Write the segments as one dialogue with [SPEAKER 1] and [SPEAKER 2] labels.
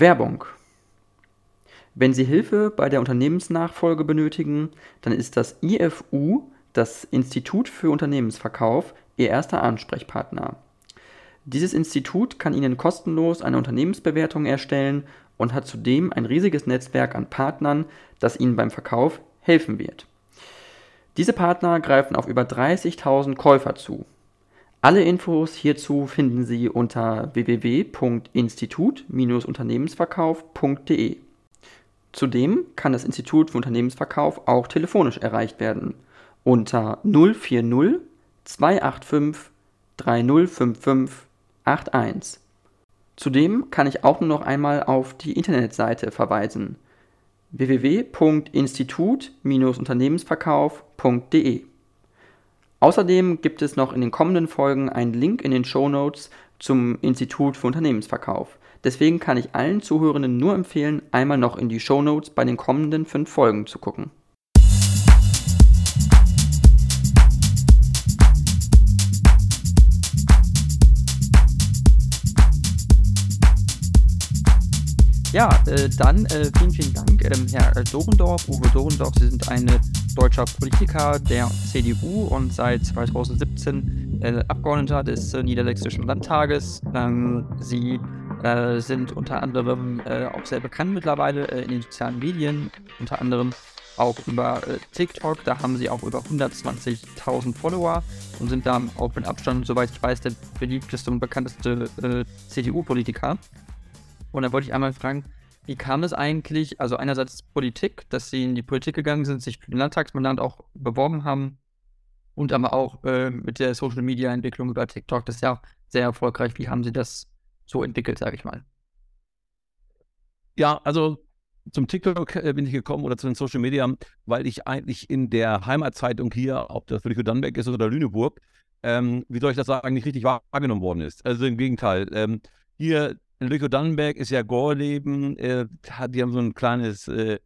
[SPEAKER 1] Werbung. Wenn Sie Hilfe bei der Unternehmensnachfolge benötigen, dann ist das IFU, das Institut für Unternehmensverkauf, Ihr erster Ansprechpartner. Dieses Institut kann Ihnen kostenlos eine Unternehmensbewertung erstellen und hat zudem ein riesiges Netzwerk an Partnern, das Ihnen beim Verkauf helfen wird. Diese Partner greifen auf über 30.000 Käufer zu. Alle Infos hierzu finden Sie unter www.institut-unternehmensverkauf.de. Zudem kann das Institut für Unternehmensverkauf auch telefonisch erreicht werden unter 040 285 3055 81. Zudem kann ich auch nur noch einmal auf die Internetseite verweisen www.institut-unternehmensverkauf.de. Außerdem gibt es noch in den kommenden Folgen einen Link in den Show Notes zum Institut für Unternehmensverkauf. Deswegen kann ich allen Zuhörenden nur empfehlen, einmal noch in die Show Notes bei den kommenden fünf Folgen zu gucken. Ja, äh, dann äh, vielen, vielen Dank, ähm, Herr Dorendorf, Uwe Dorendorf. Sie sind ein deutscher Politiker der CDU und seit 2017 äh, Abgeordneter des äh, Niedersächsischen Landtages. Ähm, Sie äh, sind unter anderem äh, auch sehr bekannt mittlerweile in den sozialen Medien, unter anderem auch über TikTok. Da haben Sie auch über 120.000 Follower und sind da auch mit Abstand, soweit ich weiß, der beliebteste und bekannteste CDU-Politiker. Und da wollte ich einmal fragen, wie kam es eigentlich, also einerseits Politik, dass sie in die Politik gegangen sind, sich für den Landtagsmandat auch beworben haben und aber auch äh, mit der Social Media Entwicklung über TikTok, das ist ja auch sehr erfolgreich. Wie haben sie das so entwickelt, sage ich mal?
[SPEAKER 2] Ja, also zum TikTok äh, bin ich gekommen oder zu den Social Media, weil ich eigentlich in der Heimatzeitung hier, ob das Lüneburg ist oder Lüneburg, ähm, wie soll ich das sagen, nicht richtig wahrgenommen worden ist. Also im Gegenteil. Ähm, hier Lüchow Dannenberg ist ja Gorleben, äh, die haben so ein kleines äh,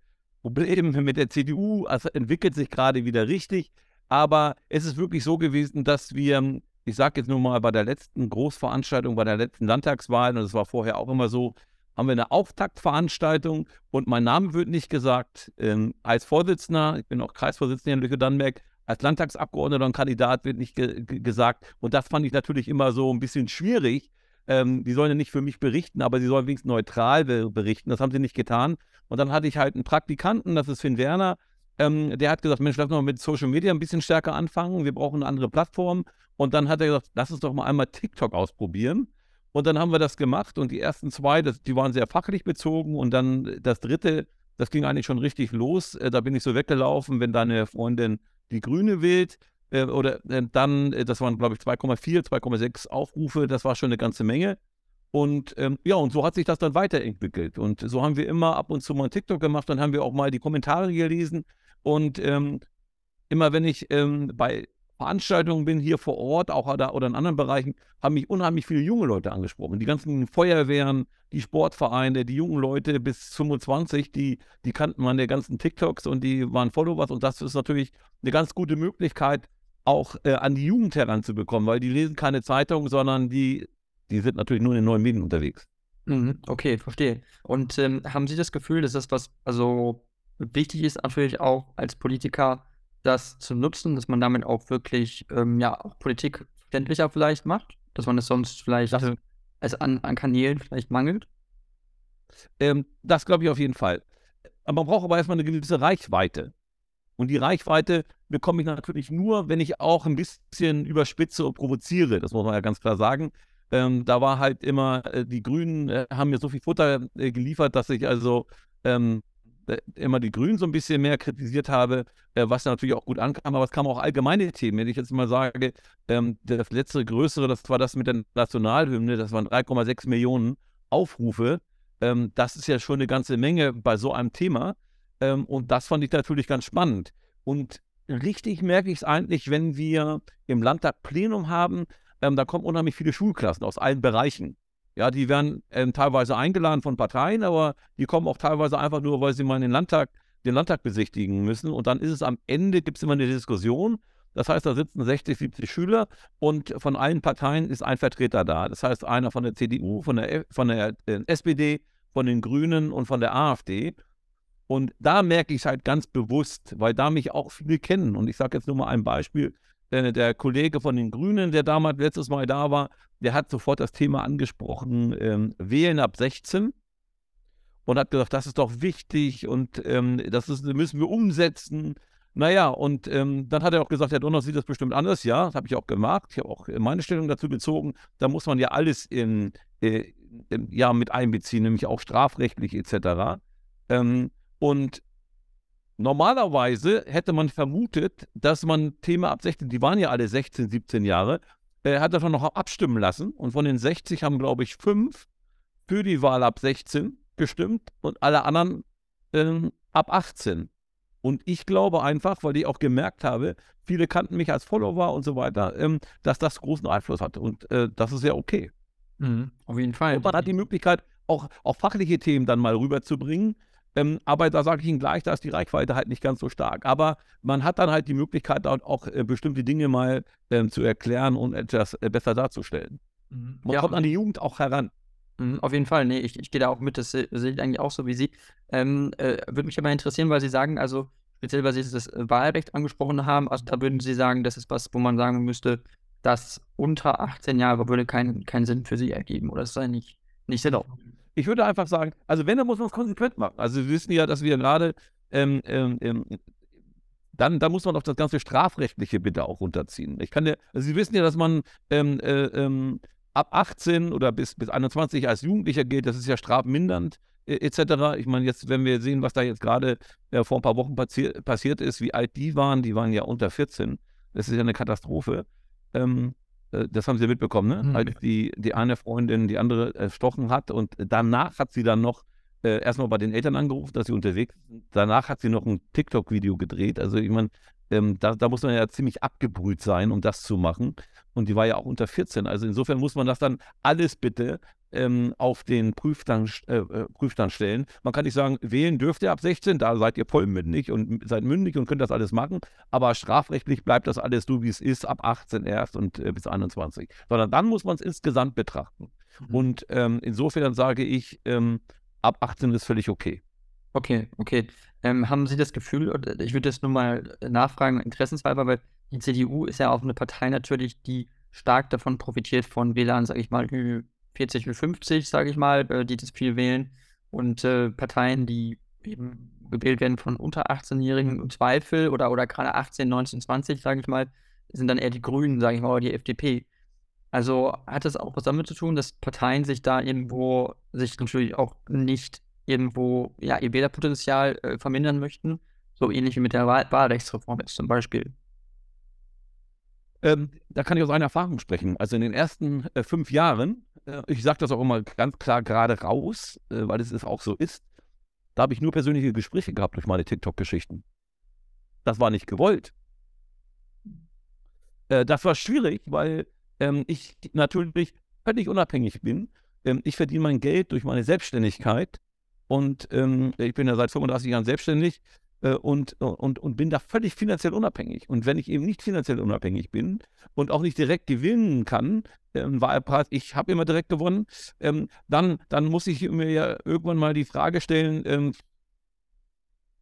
[SPEAKER 2] Problem mit der CDU, also entwickelt sich gerade wieder richtig. Aber es ist wirklich so gewesen, dass wir, ich sage jetzt nur mal, bei der letzten Großveranstaltung, bei der letzten Landtagswahl, und das war vorher auch immer so, haben wir eine Auftaktveranstaltung und mein Name wird nicht gesagt. Ähm, als Vorsitzender, ich bin auch Kreisvorsitzender in Lüchow-Dannenberg, als Landtagsabgeordneter und Kandidat wird nicht ge gesagt. Und das fand ich natürlich immer so ein bisschen schwierig, ähm, die sollen ja nicht für mich berichten, aber sie sollen wenigstens neutral berichten. Das haben sie nicht getan. Und dann hatte ich halt einen Praktikanten, das ist Finn Werner, ähm, der hat gesagt, Mensch, lass mal mit Social Media ein bisschen stärker anfangen, wir brauchen eine andere Plattform. Und dann hat er gesagt, lass uns doch mal einmal TikTok ausprobieren. Und dann haben wir das gemacht und die ersten zwei, das, die waren sehr fachlich bezogen und dann das dritte, das ging eigentlich schon richtig los. Äh, da bin ich so weggelaufen, wenn deine Freundin die Grüne wählt äh, oder äh, dann, äh, das waren glaube ich 2,4, 2,6 Aufrufe, das war schon eine ganze Menge. Und ähm, ja, und so hat sich das dann weiterentwickelt. Und so haben wir immer ab und zu mal ein TikTok gemacht, dann haben wir auch mal die Kommentare gelesen. Und ähm, immer wenn ich ähm, bei Veranstaltungen bin, hier vor Ort, auch oder, oder in anderen Bereichen, haben mich unheimlich viele junge Leute angesprochen. Die ganzen Feuerwehren, die Sportvereine, die jungen Leute bis 25, die, die kannten meine ganzen TikToks und die waren Followers. Und das ist natürlich eine ganz gute Möglichkeit, auch äh, an die Jugend heranzubekommen, weil die lesen keine Zeitung, sondern die, die sind natürlich nur in den neuen Medien unterwegs.
[SPEAKER 1] Mhm, okay, verstehe. Und ähm, haben Sie das Gefühl, dass das was, also wichtig ist natürlich auch als Politiker, das zu nutzen, dass man damit auch wirklich, ähm, ja, auch Politik verständlicher vielleicht macht, dass man es sonst vielleicht das, als an, an Kanälen vielleicht mangelt?
[SPEAKER 2] Ähm, das glaube ich auf jeden Fall. Man braucht aber erstmal eine gewisse Reichweite. Und die Reichweite bekomme ich natürlich nur, wenn ich auch ein bisschen überspitze und provoziere. Das muss man ja ganz klar sagen. Ähm, da war halt immer, äh, die Grünen äh, haben mir so viel Futter äh, geliefert, dass ich also ähm, äh, immer die Grünen so ein bisschen mehr kritisiert habe, äh, was natürlich auch gut ankam, aber es kamen auch allgemeine Themen. Wenn ich jetzt mal sage, ähm, das letzte größere, das war das mit der Nationalhymne, das waren 3,6 Millionen Aufrufe. Ähm, das ist ja schon eine ganze Menge bei so einem Thema. Ähm, und das fand ich natürlich ganz spannend. Und richtig merke ich es eigentlich, wenn wir im Landtag Plenum haben, ähm, da kommen unheimlich viele Schulklassen aus allen Bereichen. Ja, die werden ähm, teilweise eingeladen von Parteien, aber die kommen auch teilweise einfach nur, weil sie mal den Landtag, den Landtag besichtigen müssen. Und dann ist es am Ende, gibt es immer eine Diskussion. Das heißt, da sitzen 60, 70 Schüler und von allen Parteien ist ein Vertreter da. Das heißt, einer von der CDU, von der, von der äh, SPD, von den Grünen und von der AfD. Und da merke ich es halt ganz bewusst, weil da mich auch viele kennen. Und ich sage jetzt nur mal ein Beispiel. Äh, der Kollege von den Grünen, der damals letztes Mal da war, der hat sofort das Thema angesprochen, ähm, wählen ab 16 und hat gesagt, das ist doch wichtig und ähm, das ist, müssen wir umsetzen. Naja, und ähm, dann hat er auch gesagt, Herr Donner sieht das bestimmt anders. Ja, das habe ich auch gemacht. Ich habe auch meine Stellung dazu bezogen. Da muss man ja alles in, äh, ja, mit einbeziehen, nämlich auch strafrechtlich etc. Ähm, und normalerweise hätte man vermutet, dass man Thema ab 16, die waren ja alle 16, 17 Jahre, äh, hat davon noch abstimmen lassen. Und von den 60 haben, glaube ich, fünf für die Wahl ab 16 gestimmt und alle anderen ähm, ab 18. Und ich glaube einfach, weil ich auch gemerkt habe, viele kannten mich als Follower und so weiter, ähm, dass das großen Einfluss hat. Und äh, das ist ja okay.
[SPEAKER 1] Mhm, auf jeden Fall.
[SPEAKER 2] Und man hat die Möglichkeit, auch, auch fachliche Themen dann mal rüberzubringen. Ähm, aber da sage ich Ihnen gleich, da ist die Reichweite halt nicht ganz so stark. Aber man hat dann halt die Möglichkeit, auch äh, bestimmte Dinge mal ähm, zu erklären und etwas äh, besser darzustellen. Mhm. Man ja, kommt an die Jugend auch heran.
[SPEAKER 1] Mhm, auf jeden Fall, nee, ich, ich gehe da auch mit, das sehe ich eigentlich auch so wie Sie. Ähm, äh, würde mich aber interessieren, weil Sie sagen, also speziell, weil Sie das Wahlrecht angesprochen haben, also da würden Sie sagen, das ist was, wo man sagen müsste, dass unter 18 Jahre würde keinen kein Sinn für Sie ergeben oder ist das nicht, nicht sinnvoll?
[SPEAKER 2] Ich würde einfach sagen, also wenn, dann muss man es konsequent machen. Also wir wissen ja, dass wir gerade ähm, ähm, ähm, dann, dann muss man doch das ganze Strafrechtliche bitte auch runterziehen. Ich kann ja, also Sie wissen ja, dass man ähm, äh, ähm, ab 18 oder bis, bis 21 als Jugendlicher gilt, das ist ja strafmindernd äh, etc. Ich meine, jetzt, wenn wir sehen, was da jetzt gerade äh, vor ein paar Wochen passi passiert ist, wie alt die waren, die waren ja unter 14. Das ist ja eine Katastrophe. Ähm, äh, das haben Sie mitbekommen, ne? Mhm. Als die, die eine Freundin die andere erstochen hat und danach hat sie dann noch äh, erstmal bei den Eltern angerufen, dass sie unterwegs sind. Danach hat sie noch ein TikTok-Video gedreht. Also ich meine, ähm, da, da, muss man ja ziemlich abgebrüht sein, um das zu machen. Und die war ja auch unter 14. Also insofern muss man das dann alles bitte ähm, auf den Prüfstand, äh, äh, Prüfstand stellen. Man kann nicht sagen, wählen dürft ihr ab 16, da seid ihr vollmündig und seid mündig und könnt das alles machen. Aber strafrechtlich bleibt das alles so, wie es ist, ab 18 erst und äh, bis 21. Sondern dann muss man es insgesamt betrachten. Mhm. Und ähm, insofern sage ich, ähm, ab 18 ist völlig okay.
[SPEAKER 1] Okay, okay. Ähm, haben Sie das Gefühl, ich würde das nur mal nachfragen, interessenshalber, weil die CDU ist ja auch eine Partei natürlich, die stark davon profitiert von WLAN, sage ich mal, Ü40, Ü50, sage ich mal, äh, die das viel wählen. Und äh, Parteien, die eben gewählt werden von unter 18-Jährigen im Zweifel oder, oder gerade 18, 19, 20, sage ich mal, sind dann eher die Grünen, sage ich mal, oder die FDP. Also hat das auch was damit zu tun, dass Parteien sich da irgendwo sich natürlich auch nicht irgendwo ja, ihr Wählerpotenzial äh, vermindern möchten, so ähnlich wie mit der Wahl Wahlrechtsreform jetzt zum Beispiel.
[SPEAKER 2] Ähm, da kann ich aus einer Erfahrung sprechen. Also in den ersten äh, fünf Jahren, äh, ich sage das auch immer ganz klar gerade raus, äh, weil es auch so ist, da habe ich nur persönliche Gespräche gehabt durch meine TikTok-Geschichten. Das war nicht gewollt. Äh, das war schwierig, weil ähm, ich natürlich völlig unabhängig bin. Ähm, ich verdiene mein Geld durch meine Selbstständigkeit und ähm, ich bin ja seit 35 Jahren selbstständig und, und, und bin da völlig finanziell unabhängig. Und wenn ich eben nicht finanziell unabhängig bin und auch nicht direkt gewinnen kann, ähm, Wahlpreis, ich habe immer direkt gewonnen, ähm, dann, dann muss ich mir ja irgendwann mal die Frage stellen, ähm,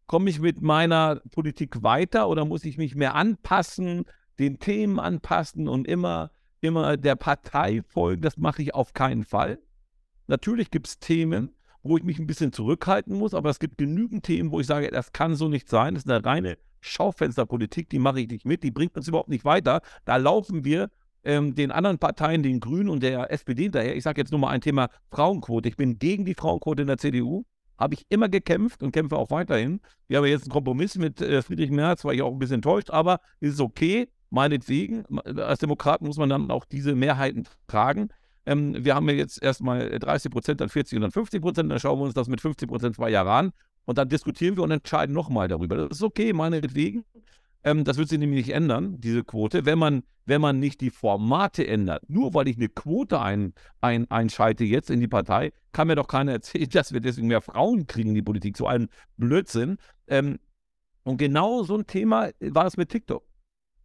[SPEAKER 2] komme ich mit meiner Politik weiter oder muss ich mich mehr anpassen, den Themen anpassen und immer, immer der Partei folgen? Das mache ich auf keinen Fall. Natürlich gibt es Themen, wo ich mich ein bisschen zurückhalten muss, aber es gibt genügend Themen, wo ich sage, das kann so nicht sein. Das ist eine reine Schaufensterpolitik, die mache ich nicht mit, die bringt uns überhaupt nicht weiter. Da laufen wir ähm, den anderen Parteien, den Grünen und der SPD hinterher. Ich sage jetzt nur mal ein Thema Frauenquote. Ich bin gegen die Frauenquote in der CDU. Habe ich immer gekämpft und kämpfe auch weiterhin. Wir haben jetzt einen Kompromiss mit äh, Friedrich Merz, war ich auch ein bisschen enttäuscht, aber es ist okay, meinetwegen. Als Demokrat muss man dann auch diese Mehrheiten tragen. Ähm, wir haben ja jetzt erstmal 30 Prozent, dann 40 und dann 50 Prozent. Dann schauen wir uns das mit 50 Prozent zwei Jahre an. Und dann diskutieren wir und entscheiden nochmal darüber. Das ist okay, meinetwegen. Ähm, das wird sich nämlich nicht ändern, diese Quote, wenn man, wenn man nicht die Formate ändert. Nur weil ich eine Quote ein, ein, einschalte jetzt in die Partei, kann mir doch keiner erzählen, dass wir deswegen mehr Frauen kriegen in die Politik. So ein Blödsinn. Ähm, und genau so ein Thema war es mit TikTok.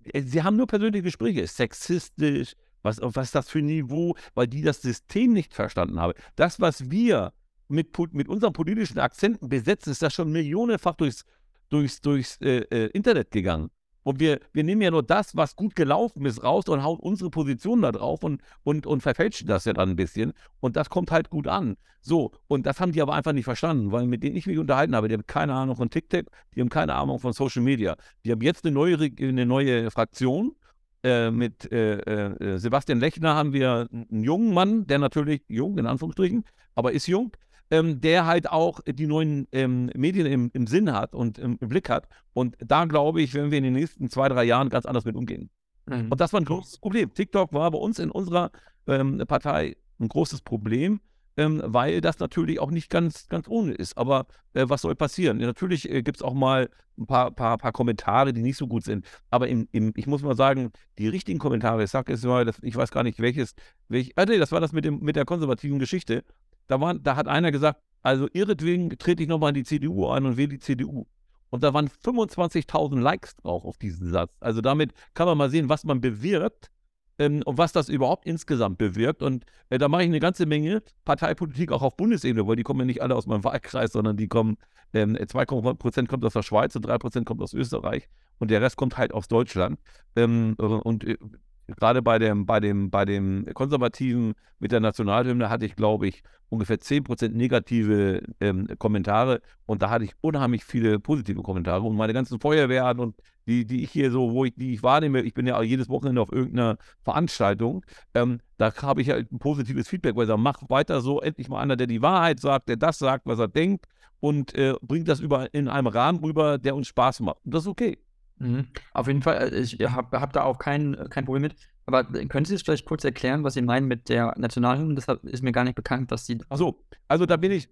[SPEAKER 2] Äh, sie haben nur persönliche Gespräche, sexistisch, was, was ist das für ein Niveau, weil die das System nicht verstanden haben. Das, was wir mit, mit unseren politischen Akzenten besetzen, ist das schon millionenfach durchs, durchs, durchs äh, äh, Internet gegangen. Und wir, wir nehmen ja nur das, was gut gelaufen ist, raus und hauen unsere Position da drauf und, und, und verfälschen das ja dann ein bisschen. Und das kommt halt gut an. So, und das haben die aber einfach nicht verstanden, weil mit denen ich mich unterhalten habe, die haben keine Ahnung von TikTok, die haben keine Ahnung von Social Media. Die haben jetzt eine neue, eine neue Fraktion. Äh, mit äh, äh, Sebastian Lechner haben wir einen jungen Mann, der natürlich jung in Anführungsstrichen, aber ist jung, ähm, der halt auch die neuen ähm, Medien im, im, Sinn hat und im, im, Blick hat. Und da glaube ich, werden wir in den nächsten zwei, drei Jahren ganz anders mit umgehen. Mhm. Und das war ein großes Problem. TikTok war bei uns in unserer ähm, Partei ein großes Problem. Ähm, weil das natürlich auch nicht ganz, ganz ohne ist. Aber äh, was soll passieren? Natürlich äh, gibt es auch mal ein paar, paar, paar Kommentare, die nicht so gut sind. Aber im, im, ich muss mal sagen, die richtigen Kommentare, ich sage jetzt mal, das, ich weiß gar nicht welches, welch, ah, nee, das war das mit, dem, mit der konservativen Geschichte. Da, war, da hat einer gesagt, also ihretwegen trete ich nochmal in die CDU ein und wähle die CDU. Und da waren 25.000 Likes drauf auf diesen Satz. Also damit kann man mal sehen, was man bewirkt ähm, und was das überhaupt insgesamt bewirkt. Und äh, da mache ich eine ganze Menge Parteipolitik auch auf Bundesebene, weil die kommen ja nicht alle aus meinem Wahlkreis, sondern die kommen, ähm, 2% kommt aus der Schweiz und 3% kommt aus Österreich und der Rest kommt halt aus Deutschland. Ähm, und äh, gerade bei dem, bei dem, bei dem Konservativen mit der Nationalhymne hatte ich, glaube ich, ungefähr 10% negative ähm, Kommentare und da hatte ich unheimlich viele positive Kommentare und meine ganzen Feuerwehren und die, die ich hier so, wo ich, die ich wahrnehme, ich bin ja jedes Wochenende auf irgendeiner Veranstaltung, ähm, da habe ich halt ein positives Feedback, weil ich sage, mach weiter so, endlich mal einer, der die Wahrheit sagt, der das sagt, was er denkt und äh, bringt das über in einem Rahmen rüber, der uns Spaß macht. Und das ist okay.
[SPEAKER 1] Mhm. Auf jeden Fall, äh, ich habe hab da auch kein, kein Problem mit. Aber können Sie es vielleicht kurz erklären, was Sie meinen mit der Nationalhymne? Das ist mir gar nicht bekannt, dass Sie.
[SPEAKER 2] Achso, also da bin ich,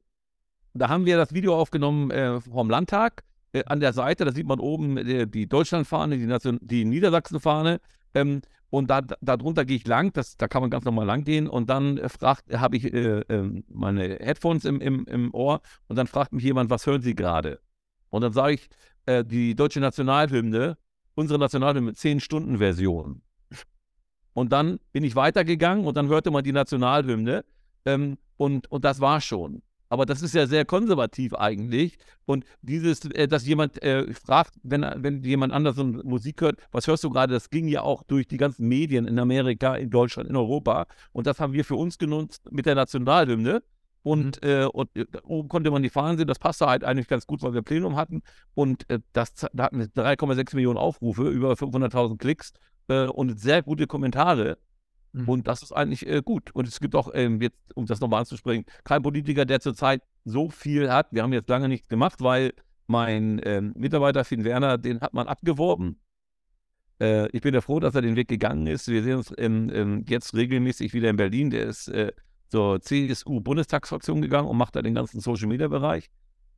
[SPEAKER 2] da haben wir das Video aufgenommen äh, vom Landtag. Äh, an der Seite, da sieht man oben äh, die Deutschlandfahne, die, Nation die Niedersachsenfahne. Ähm, und da, darunter gehe ich lang, das, da kann man ganz normal lang gehen. Und dann äh, habe ich äh, ähm, meine Headphones im, im, im Ohr und dann fragt mich jemand, was hören Sie gerade? Und dann sage ich, äh, die deutsche Nationalhymne, unsere Nationalhymne, 10-Stunden-Version. Und dann bin ich weitergegangen und dann hörte man die Nationalhymne ähm, und, und das war schon. Aber das ist ja sehr konservativ eigentlich. Und dieses, äh, dass jemand äh, fragt, wenn, wenn jemand anders Musik hört, was hörst du gerade, das ging ja auch durch die ganzen Medien in Amerika, in Deutschland, in Europa. Und das haben wir für uns genutzt mit der Nationalhymne. Und, mhm. äh, und äh, oben konnte man die Fahnen sehen. Das passte halt eigentlich ganz gut, weil wir Plenum hatten. Und äh, das, da hatten wir 3,6 Millionen Aufrufe, über 500.000 Klicks äh, und sehr gute Kommentare. Mhm. Und das ist eigentlich äh, gut. Und es gibt auch, ähm, jetzt, um das nochmal anzusprechen, kein Politiker, der zurzeit so viel hat. Wir haben jetzt lange nichts gemacht, weil mein ähm, Mitarbeiter Finn Werner, den hat man abgeworben. Ich bin ja froh, dass er den Weg gegangen ist. Wir sehen uns ähm, ähm, jetzt regelmäßig wieder in Berlin. Der ist zur CSU-Bundestagsfraktion gegangen und macht da den ganzen Social-Media-Bereich.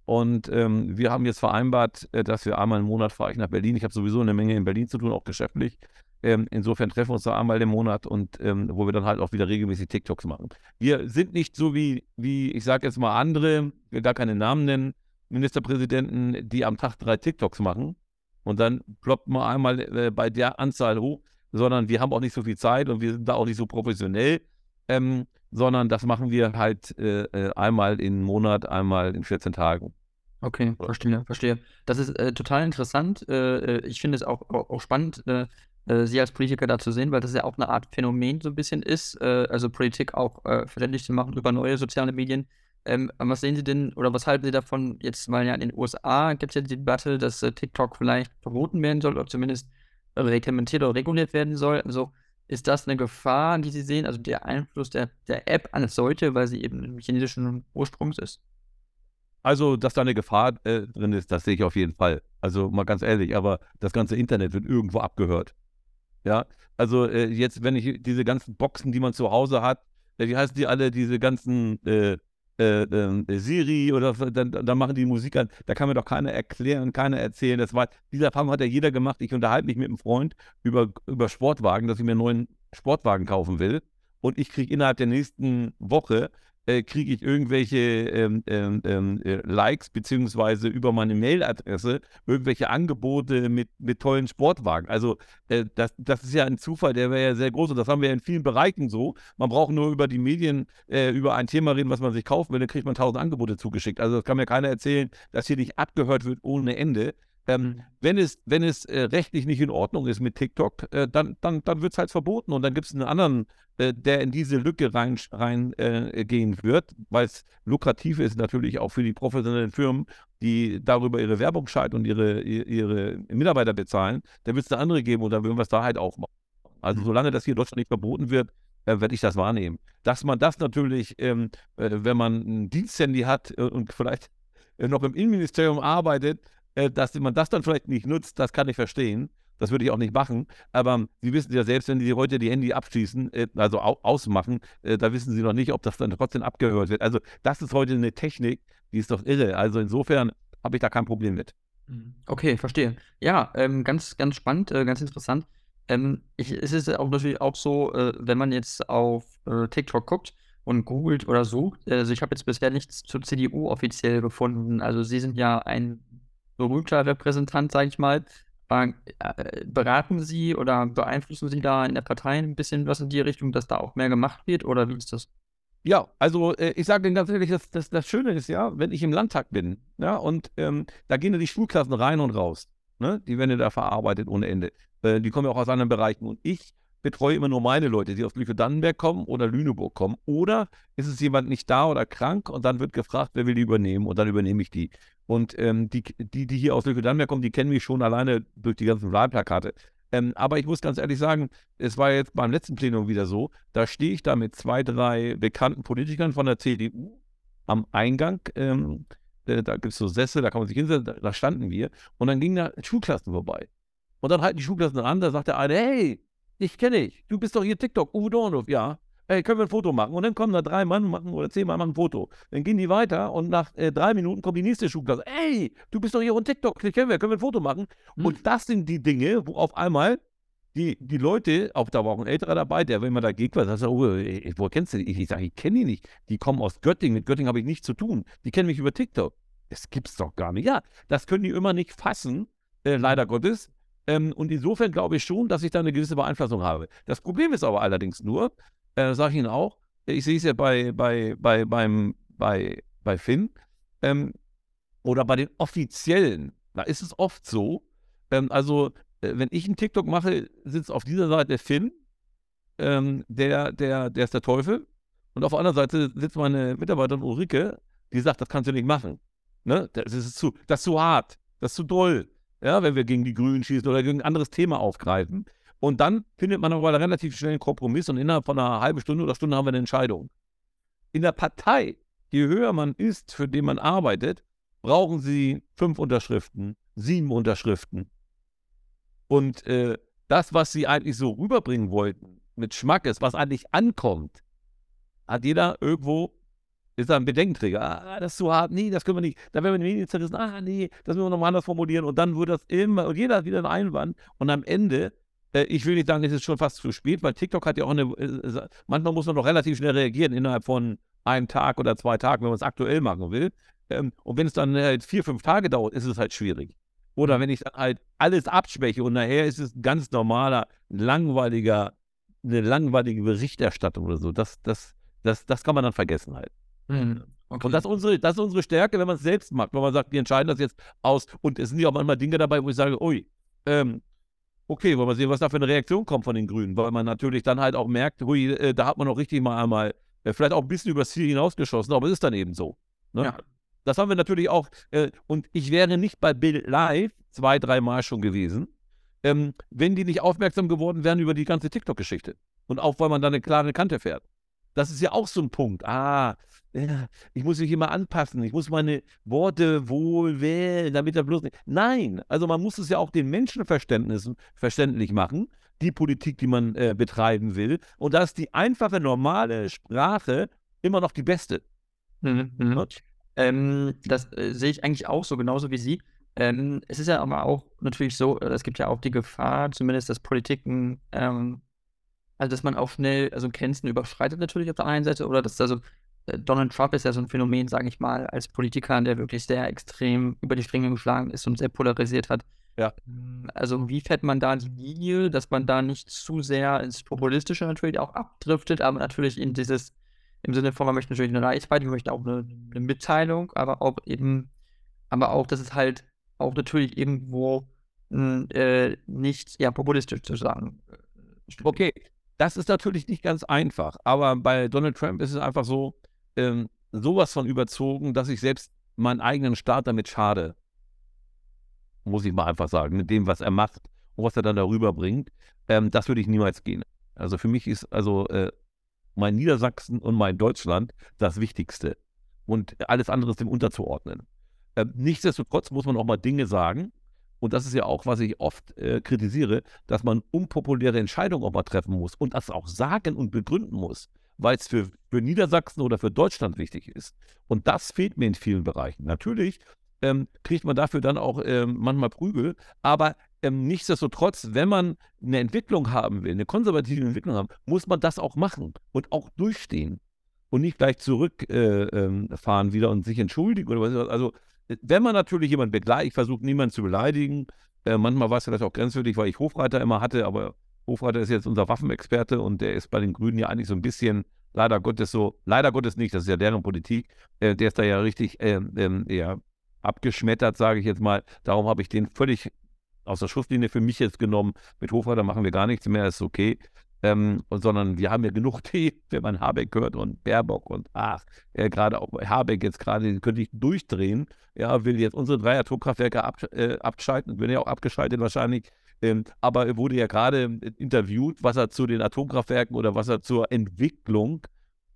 [SPEAKER 2] Und ähm, wir haben jetzt vereinbart, äh, dass wir einmal im Monat fahre ich nach Berlin. Ich habe sowieso eine Menge in Berlin zu tun, auch geschäftlich. Ähm, insofern treffen wir uns da einmal im Monat und ähm, wo wir dann halt auch wieder regelmäßig TikToks machen. Wir sind nicht so wie, wie ich sage jetzt mal andere, will gar keine Namen nennen, Ministerpräsidenten, die am Tag drei TikToks machen und dann ploppt man einmal äh, bei der Anzahl hoch, sondern wir haben auch nicht so viel Zeit und wir sind da auch nicht so professionell ähm, sondern das machen wir halt äh, äh einmal im Monat, einmal in 14 Tagen.
[SPEAKER 1] Okay, verstehe, verstehe. Das ist äh, total interessant. Äh, äh ich finde es auch, auch, spannend, äh, Sie als Politiker da zu sehen, weil das ja auch eine Art Phänomen so ein bisschen ist, also Politik auch verständlich zu machen über neue soziale Medien. Ähm, was sehen Sie denn oder was halten Sie davon, jetzt mal ja in den USA gibt es ja die Debatte, dass TikTok vielleicht verboten werden soll oder zumindest reglementiert oder reguliert werden soll. Also ist das eine Gefahr, die Sie sehen, also der Einfluss der, der App als solche, weil sie eben chinesischen Ursprungs ist?
[SPEAKER 2] Also, dass da eine Gefahr äh, drin ist, das sehe ich auf jeden Fall. Also mal ganz ehrlich, aber das ganze Internet wird irgendwo abgehört. Ja, also äh, jetzt, wenn ich diese ganzen Boxen, die man zu Hause hat, äh, wie heißen die alle, diese ganzen äh, äh, ähm, Siri oder dann, dann, machen die Musik an. Da kann mir doch keiner erklären, keiner erzählen. Das war, diese Erfahrung hat ja jeder gemacht. Ich unterhalte mich mit einem Freund über, über Sportwagen, dass ich mir einen neuen Sportwagen kaufen will. Und ich kriege innerhalb der nächsten Woche äh, kriege ich irgendwelche ähm, ähm, ähm, äh, Likes beziehungsweise über meine Mailadresse irgendwelche Angebote mit, mit tollen Sportwagen. Also äh, das, das ist ja ein Zufall, der wäre ja sehr groß und das haben wir in vielen Bereichen so. Man braucht nur über die Medien äh, über ein Thema reden, was man sich kaufen will, dann kriegt man tausend Angebote zugeschickt. Also das kann mir keiner erzählen, dass hier nicht abgehört wird ohne Ende. Ähm, mhm. wenn es, wenn es äh, rechtlich nicht in Ordnung ist mit TikTok, äh, dann, dann, dann wird es halt verboten und dann gibt es einen anderen, äh, der in diese Lücke reingehen rein, äh, wird, weil es lukrativ ist natürlich auch für die professionellen Firmen, die darüber ihre Werbung schalten und ihre, ihre Mitarbeiter bezahlen. Dann wird es eine andere geben und dann würden wir es da halt auch machen. Also mhm. solange das hier in Deutschland nicht verboten wird, äh, werde ich das wahrnehmen. Dass man das natürlich, ähm, äh, wenn man ein Diensthandy hat und vielleicht noch im Innenministerium arbeitet, dass man das dann vielleicht nicht nutzt, das kann ich verstehen. Das würde ich auch nicht machen. Aber Sie wissen ja selbst, wenn Sie heute die Handy abschließen, äh, also ausmachen, äh, da wissen Sie noch nicht, ob das dann trotzdem abgehört wird. Also das ist heute eine Technik, die ist doch irre. Also insofern habe ich da kein Problem mit.
[SPEAKER 1] Mhm. Okay, verstehe. Ja, ähm, ganz, ganz spannend, äh, ganz interessant. Ähm, ich, es ist auch natürlich auch so, äh, wenn man jetzt auf äh, TikTok guckt und googelt oder sucht, also ich habe jetzt bisher nichts zur CDU offiziell gefunden. Also Sie sind ja ein berühmter Repräsentant, sage ich mal. Äh, beraten Sie oder beeinflussen Sie da in der Partei ein bisschen was in die Richtung, dass da auch mehr gemacht wird oder wie ist das?
[SPEAKER 2] Ja, also äh, ich sage Ihnen ganz ehrlich, das, das, das Schöne ist ja, wenn ich im Landtag bin, ja, und ähm, da gehen ja die Schulklassen rein und raus. Ne? Die werden ja da verarbeitet ohne Ende. Äh, die kommen ja auch aus anderen Bereichen. Und ich betreue immer nur meine Leute, die aus Lüchow-Dannenberg kommen oder Lüneburg kommen. Oder ist es jemand nicht da oder krank und dann wird gefragt, wer will die übernehmen und dann übernehme ich die. Und ähm, die, die, die hier aus Lüchow-Dannenberg kommen, die kennen mich schon alleine durch die ganzen Wahlplakate. Ähm, aber ich muss ganz ehrlich sagen, es war jetzt beim letzten Plenum wieder so, da stehe ich da mit zwei, drei bekannten Politikern von der CDU am Eingang. Ähm, äh, da gibt es so Sessel, da kann man sich hinsetzen, da, da standen wir. Und dann gingen da Schulklassen vorbei. Und dann halten die Schulklassen an, da sagt der eine, hey, ich kenne dich. Du bist doch hier TikTok. Uwe Dornhof. Ja. Hey, können wir ein Foto machen? Und dann kommen da drei Mann machen oder zehn Mann machen ein Foto. Dann gehen die weiter und nach äh, drei Minuten kommt die nächste Schulklasse. Ey, du bist doch hier on TikTok. Kennen wir, können wir ein Foto machen? Hm. Und das sind die Dinge, wo auf einmal die, die Leute, auch da war auch ein älterer dabei, der, wenn man dagegen war, sagt, oh, woher kennst du die? Ich sage, ich kenne die nicht. Die kommen aus Göttingen. Mit Göttingen habe ich nichts zu tun. Die kennen mich über TikTok. Das gibt's doch gar nicht. Ja, das können die immer nicht fassen, äh, leider Gottes. Ähm, und insofern glaube ich schon, dass ich da eine gewisse Beeinflussung habe. Das Problem ist aber allerdings nur, äh, sage ich Ihnen auch, ich sehe es ja bei, bei, bei, beim, bei, bei Finn ähm, oder bei den Offiziellen, da ist es oft so, ähm, also äh, wenn ich einen TikTok mache, sitzt auf dieser Seite Finn, ähm, der, der, der ist der Teufel. Und auf der anderen Seite sitzt meine Mitarbeiterin Ulrike, die sagt, das kannst du nicht machen. Ne? Das, ist zu, das ist zu hart, das ist zu doll ja, wenn wir gegen die Grünen schießen oder gegen ein anderes Thema aufgreifen. Und dann findet man aber relativ schnell einen Kompromiss und innerhalb von einer halben Stunde oder Stunde haben wir eine Entscheidung. In der Partei, je höher man ist, für den man arbeitet, brauchen sie fünf Unterschriften, sieben Unterschriften. Und äh, das, was sie eigentlich so rüberbringen wollten, mit Schmackes, was eigentlich ankommt, hat jeder irgendwo ist da ein Bedenkenträger. Ah, das ist zu hart. Nee, das können wir nicht. Da werden wir die Medien zerrissen. Ah, nee, das müssen wir nochmal anders formulieren. Und dann wird das immer, und jeder hat wieder einen Einwand. Und am Ende, ich will nicht sagen, es ist schon fast zu spät, weil TikTok hat ja auch eine, äh, manchmal muss man doch relativ schnell reagieren innerhalb von einem Tag oder zwei Tagen, wenn man es aktuell machen will. Ähm, und wenn es dann halt vier, fünf Tage dauert, ist es halt schwierig. Oder mhm. wenn ich dann halt alles abschwäche und nachher ist es ein ganz normaler, langweiliger, eine langweilige Berichterstattung oder so. Das, das, das, das kann man dann vergessen halt. Mhm. Okay. Und das ist, unsere, das ist unsere Stärke, wenn man es selbst macht. Wenn man sagt, wir entscheiden das jetzt aus. Und es sind ja auch manchmal Dinge dabei, wo ich sage, ui, ähm, okay, wollen wir sehen, was da für eine Reaktion kommt von den Grünen. Weil man natürlich dann halt auch merkt, hui, äh, da hat man noch richtig mal einmal, äh, vielleicht auch ein bisschen übers Ziel hinausgeschossen, aber es ist dann eben so. Ne? Ja. Das haben wir natürlich auch. Äh, und ich wäre nicht bei Bill Live zwei, dreimal schon gewesen, ähm, wenn die nicht aufmerksam geworden wären über die ganze TikTok-Geschichte. Und auch, weil man da eine klare Kante fährt. Das ist ja auch so ein Punkt. Ah, ja, ich muss mich immer anpassen, ich muss meine Worte wohl wählen, damit er bloß nicht. Nein, also man muss es ja auch den Menschenverständnissen verständlich machen, die Politik, die man äh, betreiben will. Und da ist die einfache, normale Sprache immer noch die beste.
[SPEAKER 1] Mhm, mhm. Ähm, das äh, sehe ich eigentlich auch so, genauso wie Sie. Ähm, es ist ja aber auch natürlich so, äh, es gibt ja auch die Gefahr, zumindest, dass Politiken ähm, also, dass man auch schnell, also Grenzen überschreitet natürlich auf der einen Seite oder dass also Donald Trump ist ja so ein Phänomen, sage ich mal, als Politiker, der wirklich sehr extrem über die Stränge geschlagen ist und sehr polarisiert hat.
[SPEAKER 2] Ja.
[SPEAKER 1] Hm, also wie fährt man da die Linie, dass man da nicht zu sehr ins Populistische natürlich auch abdriftet, aber natürlich in dieses, im Sinne von, man möchte natürlich eine Reichweite, man möchte auch eine, eine Mitteilung, aber auch eben, aber auch, dass es halt auch natürlich irgendwo hm, äh, nicht ja, populistisch zu sagen.
[SPEAKER 2] Äh, okay, das ist natürlich nicht ganz einfach, aber bei Donald Trump ist es einfach so, ähm, sowas von überzogen, dass ich selbst meinen eigenen Staat damit schade. Muss ich mal einfach sagen, mit dem, was er macht und was er dann darüber bringt. Ähm, das würde ich niemals gehen. Also für mich ist also äh, mein Niedersachsen und mein Deutschland das Wichtigste. Und alles andere ist dem unterzuordnen. Ähm, nichtsdestotrotz muss man auch mal Dinge sagen. Und das ist ja auch, was ich oft äh, kritisiere, dass man unpopuläre Entscheidungen auch mal treffen muss und das auch sagen und begründen muss weil es für, für Niedersachsen oder für Deutschland wichtig ist. Und das fehlt mir in vielen Bereichen. Natürlich ähm, kriegt man dafür dann auch ähm, manchmal Prügel, aber ähm, nichtsdestotrotz, wenn man eine Entwicklung haben will, eine konservative Entwicklung haben, muss man das auch machen und auch durchstehen und nicht gleich zurückfahren äh, ähm, wieder und sich entschuldigen oder was. Also, wenn man natürlich jemanden begleitet, ich versuche niemanden zu beleidigen, äh, manchmal war es vielleicht auch grenzwürdig, weil ich Hofreiter immer hatte, aber Hofreiter ist jetzt unser Waffenexperte und der ist bei den Grünen ja eigentlich so ein bisschen, leider Gottes so, leider Gottes nicht, das ist ja deren Politik, äh, der ist da ja richtig äh, ähm, ja, abgeschmettert, sage ich jetzt mal. Darum habe ich den völlig aus der Schriftlinie für mich jetzt genommen. Mit Hofreiter machen wir gar nichts mehr, ist okay. Ähm, und, sondern wir haben ja genug Tee, wenn man Habeck hört und Baerbock und ach, äh, gerade auch Habeck jetzt gerade, könnte ich durchdrehen, ja, will jetzt unsere drei Atomkraftwerke ab, äh, abschalten, werden ja auch abgeschaltet wahrscheinlich, ähm, aber er wurde ja gerade äh, interviewt, was er zu den Atomkraftwerken oder was er zur Entwicklung,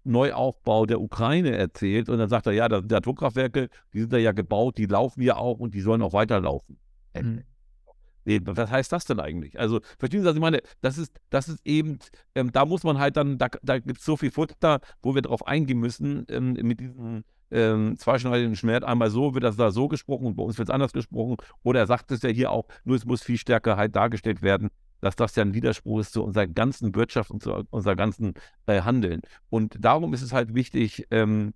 [SPEAKER 2] Neuaufbau der Ukraine erzählt. Und dann sagt er, ja, die Atomkraftwerke, die sind da ja gebaut, die laufen ja auch und die sollen auch weiterlaufen. Mhm. Was heißt das denn eigentlich? Also, verstehen Sie, was ich meine? Das ist, das ist eben, ähm, da muss man halt dann, da, da gibt es so viel Futter, wo wir drauf eingehen müssen, ähm, mit diesen ähm, zweischneidigen Schmerz. Einmal so wird das da so gesprochen und bei uns wird es anders gesprochen. Oder er sagt es ja hier auch, nur es muss viel stärker halt dargestellt werden, dass das ja ein Widerspruch ist zu unserer ganzen Wirtschaft und zu unserer ganzen äh, Handeln. Und darum ist es halt wichtig, ähm,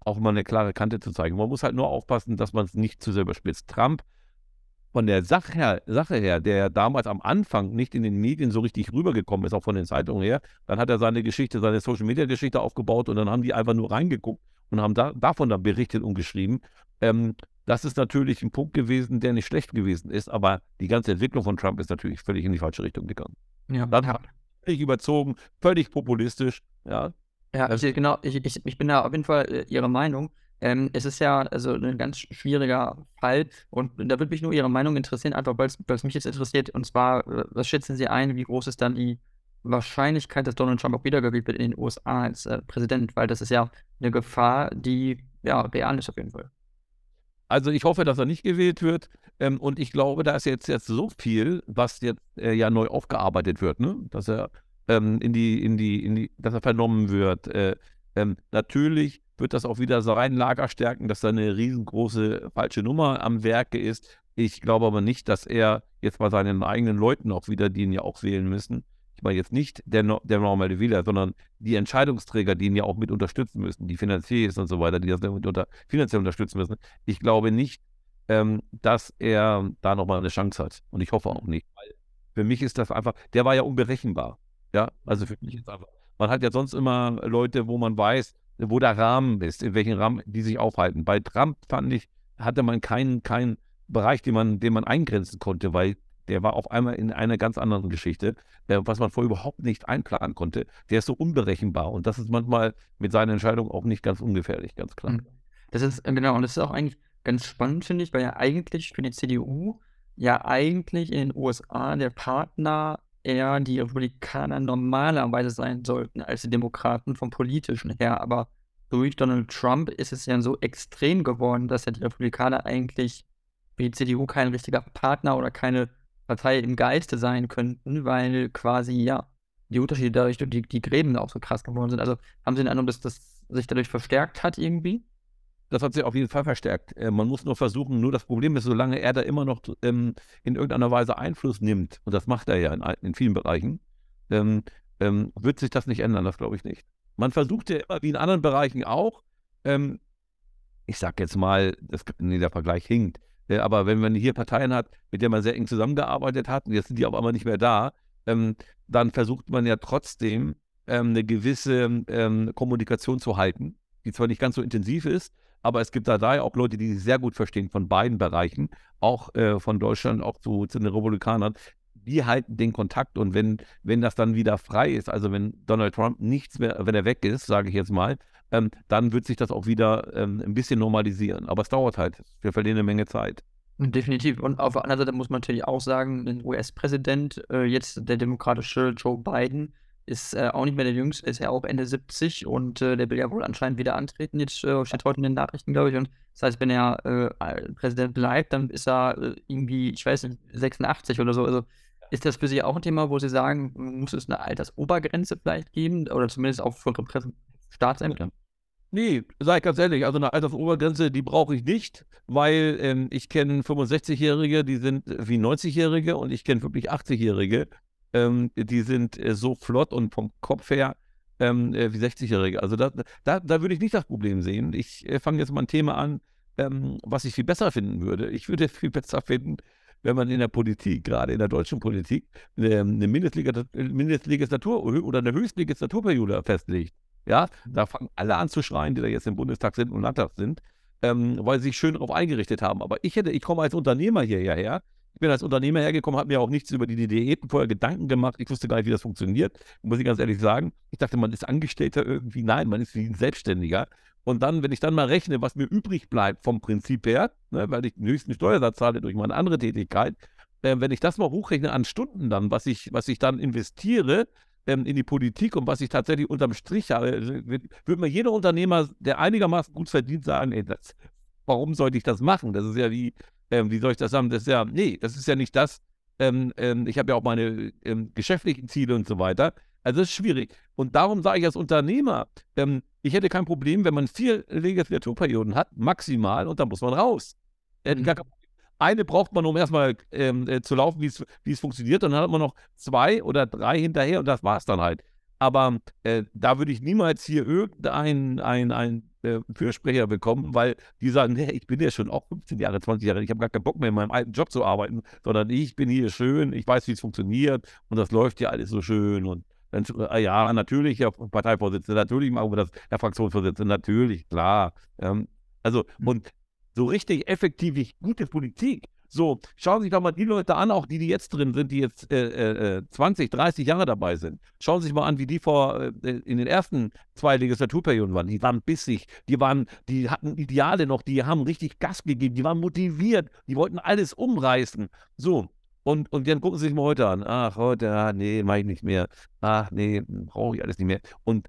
[SPEAKER 2] auch mal eine klare Kante zu zeigen. Man muss halt nur aufpassen, dass man es nicht zu sehr überspitzt. Trump von der Sache her, Sache her, der damals am Anfang nicht in den Medien so richtig rübergekommen ist, auch von den Zeitungen her, dann hat er seine Geschichte, seine Social-Media-Geschichte aufgebaut und dann haben die einfach nur reingeguckt und haben da, davon dann berichtet und geschrieben. Ähm, das ist natürlich ein Punkt gewesen, der nicht schlecht gewesen ist, aber die ganze Entwicklung von Trump ist natürlich völlig in die falsche Richtung gegangen. Ja. Dann ja. völlig überzogen, völlig populistisch, ja.
[SPEAKER 1] Ja, also, genau, ich, ich, ich bin da auf jeden Fall äh, Ihrer Meinung. Ähm, es ist ja also ein ganz schwieriger Fall und da würde mich nur Ihre Meinung interessieren, einfach weil es mich jetzt interessiert. Und zwar, äh, was schätzen Sie ein, wie groß ist dann die Wahrscheinlichkeit, dass Donald Trump auch wiedergewählt wird in den USA als äh, Präsident, weil das ist ja eine Gefahr, die ja real ist auf jeden Fall.
[SPEAKER 2] Also ich hoffe, dass er nicht gewählt wird. Ähm, und ich glaube, da ist jetzt, jetzt so viel, was jetzt äh, ja neu aufgearbeitet wird, ne? dass er ähm, in die, in die, in die, dass er vernommen wird. Äh, ähm, natürlich wird das auch wieder sein Lager stärken, dass da eine riesengroße falsche Nummer am Werke ist. Ich glaube aber nicht, dass er jetzt bei seinen eigenen Leuten auch wieder, die ihn ja auch wählen müssen, meine jetzt nicht der, der normale Wähler, sondern die Entscheidungsträger, die ihn ja auch mit unterstützen müssen, die Finanziers und so weiter, die das unter, finanziell unterstützen müssen. Ich glaube nicht, ähm, dass er da nochmal eine Chance hat. Und ich hoffe auch nicht. Weil für mich ist das einfach, der war ja unberechenbar. Ja, also für mich ist einfach. Man hat ja sonst immer Leute, wo man weiß, wo der Rahmen ist, in welchem Rahmen die sich aufhalten. Bei Trump fand ich, hatte man keinen, keinen Bereich, den man, den man eingrenzen konnte, weil der war auf einmal in einer ganz anderen Geschichte, äh, was man vorher überhaupt nicht einplanen konnte. Der ist so unberechenbar und das ist manchmal mit seinen Entscheidungen auch nicht ganz ungefährlich, ganz klar. Mhm.
[SPEAKER 1] Das ist, äh, genau, und das ist auch eigentlich ganz spannend, finde ich, weil ja eigentlich für die CDU ja eigentlich in den USA der Partner eher die Republikaner normalerweise sein sollten als die Demokraten vom politischen her. Aber durch Donald Trump ist es ja so extrem geworden, dass ja die Republikaner eigentlich für die CDU kein richtiger Partner oder keine Partei im Geiste sein könnten, weil quasi, ja, die Unterschiede dadurch, die, die Gräben auch so krass geworden sind. Also haben Sie den Eindruck, dass das sich dadurch verstärkt hat irgendwie?
[SPEAKER 2] Das hat sich auf jeden Fall verstärkt. Äh, man muss nur versuchen, nur das Problem ist, solange er da immer noch ähm, in irgendeiner Weise Einfluss nimmt, und das macht er ja in, in vielen Bereichen, ähm, ähm, wird sich das nicht ändern, das glaube ich nicht. Man versucht ja immer, wie in anderen Bereichen auch, ähm, ich sag jetzt mal, das, nee, der Vergleich hinkt, aber wenn man hier Parteien hat, mit denen man sehr eng zusammengearbeitet hat, und jetzt sind die auf einmal nicht mehr da, ähm, dann versucht man ja trotzdem ähm, eine gewisse ähm, Kommunikation zu halten, die zwar nicht ganz so intensiv ist, aber es gibt da, da ja auch Leute, die sich sehr gut verstehen von beiden Bereichen, auch äh, von Deutschland, auch zu, zu den Republikanern. Die halten den Kontakt und wenn, wenn das dann wieder frei ist, also wenn Donald Trump nichts mehr, wenn er weg ist, sage ich jetzt mal, ähm, dann wird sich das auch wieder ähm, ein bisschen normalisieren. Aber es dauert halt. Wir verlieren eine Menge Zeit.
[SPEAKER 1] Definitiv. Und auf der anderen Seite muss man natürlich auch sagen, ein US-Präsident, äh, jetzt der demokratische Joe Biden, ist äh, auch nicht mehr der Jüngste, ist ja auch Ende 70 und äh, der will ja wohl anscheinend wieder antreten. Jetzt äh, steht heute in den Nachrichten, glaube ich. Und das heißt, wenn er äh, Präsident bleibt, dann ist er äh, irgendwie, ich weiß nicht, 86 oder so. Also ist das für Sie auch ein Thema, wo Sie sagen, muss es eine Altersobergrenze vielleicht geben oder zumindest auch für Staatsämter?
[SPEAKER 2] Nee, sag ich ganz ehrlich, also eine Altersobergrenze, die brauche ich nicht, weil ähm, ich kenne 65-Jährige, die sind wie 90-Jährige und ich kenne wirklich 80-Jährige, ähm, die sind äh, so flott und vom Kopf her ähm, äh, wie 60-Jährige. Also da, da, da würde ich nicht das Problem sehen. Ich äh, fange jetzt mal ein Thema an, ähm, was ich viel besser finden würde. Ich würde viel besser finden, wenn man in der Politik, gerade in der deutschen Politik, ähm, eine Mindestlegislatur oder eine Höchstlegislaturperiode festlegt. Ja, mhm. da fangen alle an zu schreien, die da jetzt im Bundestag sind und Landtag sind, ähm, weil sie sich schön darauf eingerichtet haben. Aber ich hätte, ich komme als Unternehmer hierher. Ich bin als Unternehmer hergekommen, habe mir auch nichts über die Diäten vorher Gedanken gemacht. Ich wusste gar nicht, wie das funktioniert. Muss ich ganz ehrlich sagen. Ich dachte, man ist Angestellter irgendwie. Nein, man ist wie ein Selbstständiger. Und dann, wenn ich dann mal rechne, was mir übrig bleibt vom Prinzip her, ne, weil ich den höchsten Steuersatz zahle durch meine andere Tätigkeit, äh, wenn ich das mal hochrechne an Stunden dann, was ich, was ich dann investiere, ähm, in die Politik und was ich tatsächlich unterm Strich habe, also, würde mir jeder Unternehmer, der einigermaßen gut verdient, sagen, ey, das, warum sollte ich das machen? Das ist ja wie, ähm, wie soll ich das sagen? Das ist ja, nee, das ist ja nicht das. Ähm, ähm ich habe ja auch meine ähm, geschäftlichen Ziele und so weiter. Also das ist schwierig. Und darum sage ich als Unternehmer, ähm, ich hätte kein Problem, wenn man vier Legislaturperioden hat, maximal, und dann muss man raus. Mhm. Eine braucht man, um erstmal ähm, äh, zu laufen, wie es funktioniert. Und dann hat man noch zwei oder drei hinterher und das war es dann halt. Aber äh, da würde ich niemals hier irgendeinen ein, ein, äh, Fürsprecher bekommen, weil die sagen, nee, ich bin ja schon auch 15 Jahre, 20 Jahre, ich habe gar keinen Bock mehr in meinem alten Job zu arbeiten, sondern ich bin hier schön, ich weiß, wie es funktioniert und das läuft ja alles so schön und dann, äh, ja, natürlich, Herr Parteivorsitzender, natürlich machen wir das, Herr Fraktionsvorsitzender, natürlich, klar. Ähm, also, hm. und so richtig effektiv gute Politik. So, schauen Sie sich doch mal die Leute an, auch die, die jetzt drin sind, die jetzt äh, äh, 20, 30 Jahre dabei sind. Schauen Sie sich mal an, wie die vor äh, in den ersten zwei Legislaturperioden waren. Die waren bissig, die waren, die hatten Ideale noch, die haben richtig Gas gegeben, die waren motiviert, die wollten alles umreißen. So, und, und dann gucken Sie sich mal heute an. Ach, heute, ah, nee, mache ich nicht mehr. Ach, nee, brauche ich alles nicht mehr. Und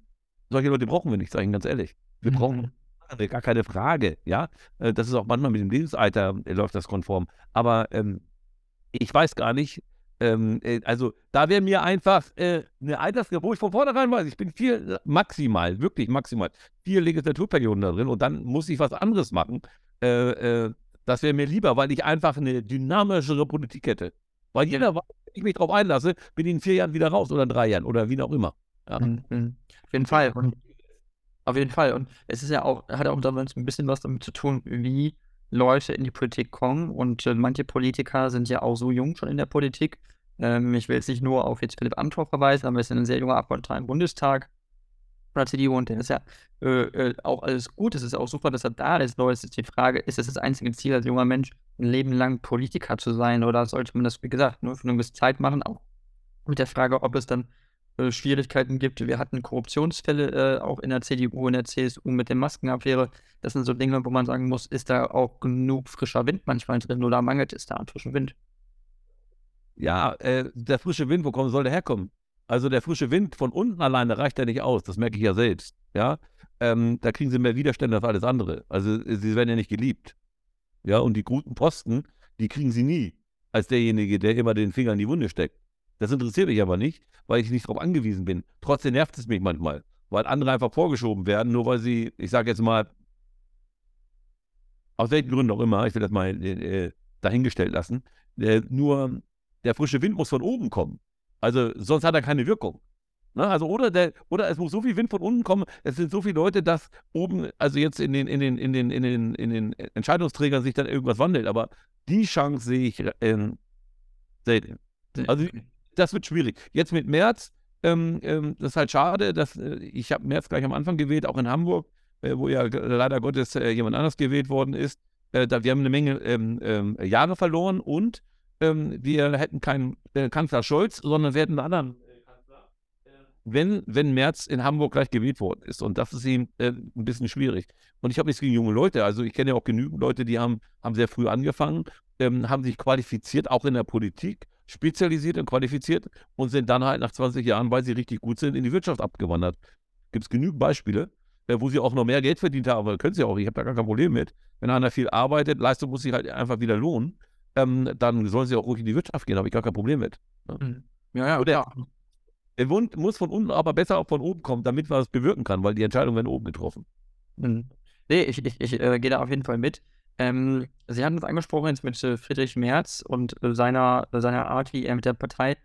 [SPEAKER 2] solche Leute brauchen wir nicht, sage ich Ihnen ganz ehrlich. Wir mhm. brauchen gar keine Frage, ja. Äh, das ist auch manchmal mit dem Lebensalter äh, läuft das konform. Aber ähm, ich weiß gar nicht, ähm, äh, also da wäre mir einfach äh, eine Altersgrenze, wo ich von vornherein weiß, ich bin vier, maximal, wirklich maximal, vier Legislaturperioden da drin und dann muss ich was anderes machen. Äh, äh, das wäre mir lieber, weil ich einfach eine dynamischere Politik hätte. Weil jeder weiß, wenn ich mich darauf einlasse, bin ich in vier Jahren wieder raus oder in drei Jahren oder wie auch immer.
[SPEAKER 1] Ja. Mhm. Auf jeden Fall. Und auf jeden Fall. Und es ist ja auch, hat auch damals ein bisschen was damit zu tun, wie Leute in die Politik kommen. Und äh, manche Politiker sind ja auch so jung schon in der Politik. Ähm, ich will jetzt nicht nur auf jetzt Philipp Amthor verweisen, aber er ist ein sehr junger Abgeordneter im Bundestag von der CDU und der ist ja äh, äh, auch alles gut. Es ist auch super, dass er da ist. Nur ist die Frage, ist es das einzige Ziel als junger Mensch, ein Leben lang Politiker zu sein? Oder sollte man das, wie gesagt, nur für eine gewisse Zeit machen? Auch mit der Frage, ob es dann äh, Schwierigkeiten gibt. Wir hatten Korruptionsfälle äh, auch in der CDU, in der CSU mit der Maskenaffäre. Das sind so Dinge, wo man sagen muss, ist da auch genug frischer Wind manchmal drin oder mangelt es da an frischem Wind?
[SPEAKER 2] Ja, äh, der frische Wind, wo kommen, soll der herkommen? Also der frische Wind von unten alleine reicht ja nicht aus, das merke ich ja selbst. Ja, ähm, da kriegen sie mehr Widerstände als alles andere. Also sie werden ja nicht geliebt. Ja, und die guten Posten, die kriegen sie nie als derjenige, der immer den Finger in die Wunde steckt. Das interessiert mich aber nicht, weil ich nicht darauf angewiesen bin. Trotzdem nervt es mich manchmal, weil andere einfach vorgeschoben werden, nur weil sie, ich sage jetzt mal, aus welchen Gründen auch immer, ich will das mal äh, dahingestellt lassen, äh, nur der frische Wind muss von oben kommen. Also sonst hat er keine Wirkung. Ne? Also oder, der, oder es muss so viel Wind von unten kommen, es sind so viele Leute, dass oben, also jetzt in den, in den, in den, in den, in den Entscheidungsträgern sich dann irgendwas wandelt. Aber die Chance sehe ich ähm, selten. Also das wird schwierig. Jetzt mit März, ähm, ähm, das ist halt schade, dass äh, ich habe März gleich am Anfang gewählt, auch in Hamburg, äh, wo ja leider Gottes äh, jemand anders gewählt worden ist. Äh, da, wir haben eine Menge ähm, ähm, Jahre verloren und ähm, wir hätten keinen äh, Kanzler Scholz, sondern wir hätten einen anderen wenn, wenn Merz in Hamburg gleich gewählt worden ist. Und das ist ihm äh, ein bisschen schwierig. Und ich habe nichts gegen junge Leute. Also ich kenne ja auch genügend Leute, die haben, haben sehr früh angefangen, ähm, haben sich qualifiziert, auch in der Politik, spezialisiert und qualifiziert und sind dann halt nach 20 Jahren, weil sie richtig gut sind, in die Wirtschaft abgewandert. Gibt es genügend Beispiele, äh, wo sie auch noch mehr Geld verdient haben. Aber können sie auch. Ich habe da gar kein Problem mit. Wenn einer viel arbeitet, Leistung muss sich halt einfach wieder lohnen. Ähm, dann sollen sie auch ruhig in die Wirtschaft gehen. Habe ich gar kein Problem mit.
[SPEAKER 1] Ja, mhm. ja, ja. Oder,
[SPEAKER 2] er muss von unten aber besser auch von oben kommen, damit man es bewirken kann, weil die Entscheidungen werden oben getroffen.
[SPEAKER 1] Mhm. Nee, ich, ich, ich äh, gehe da auf jeden Fall mit. Ähm, Sie haben es angesprochen jetzt mit äh, Friedrich Merz und äh, seiner, seiner Art, wie er mit der Partei,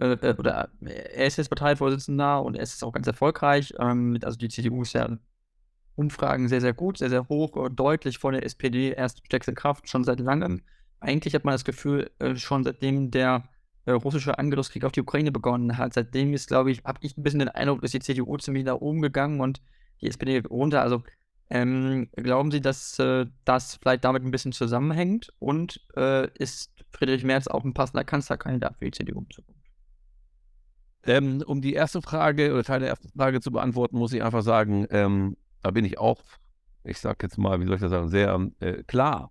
[SPEAKER 1] äh, äh, oder er ist jetzt Parteivorsitzender und er ist auch ganz erfolgreich. Ähm, also die CDU ist ja Umfragen sehr, sehr gut, sehr, sehr hoch, deutlich vor der SPD, erst stärkste Kraft, schon seit langem. Eigentlich hat man das Gefühl, äh, schon seitdem der russische Angriffskrieg auf die Ukraine begonnen hat. Seitdem ist, glaube ich, habe ich ein bisschen den Eindruck, ist die CDU ziemlich nach oben gegangen und die SPD runter. Also ähm, glauben Sie, dass äh, das vielleicht damit ein bisschen zusammenhängt? Und äh, ist Friedrich Merz auch ein passender Kanzlerkandidat für die CDU in Zukunft?
[SPEAKER 2] Ähm, um die erste Frage oder Teil der ersten Frage zu beantworten, muss ich einfach sagen, ähm, da bin ich auch, ich sage jetzt mal, wie soll ich das sagen, sehr äh, klar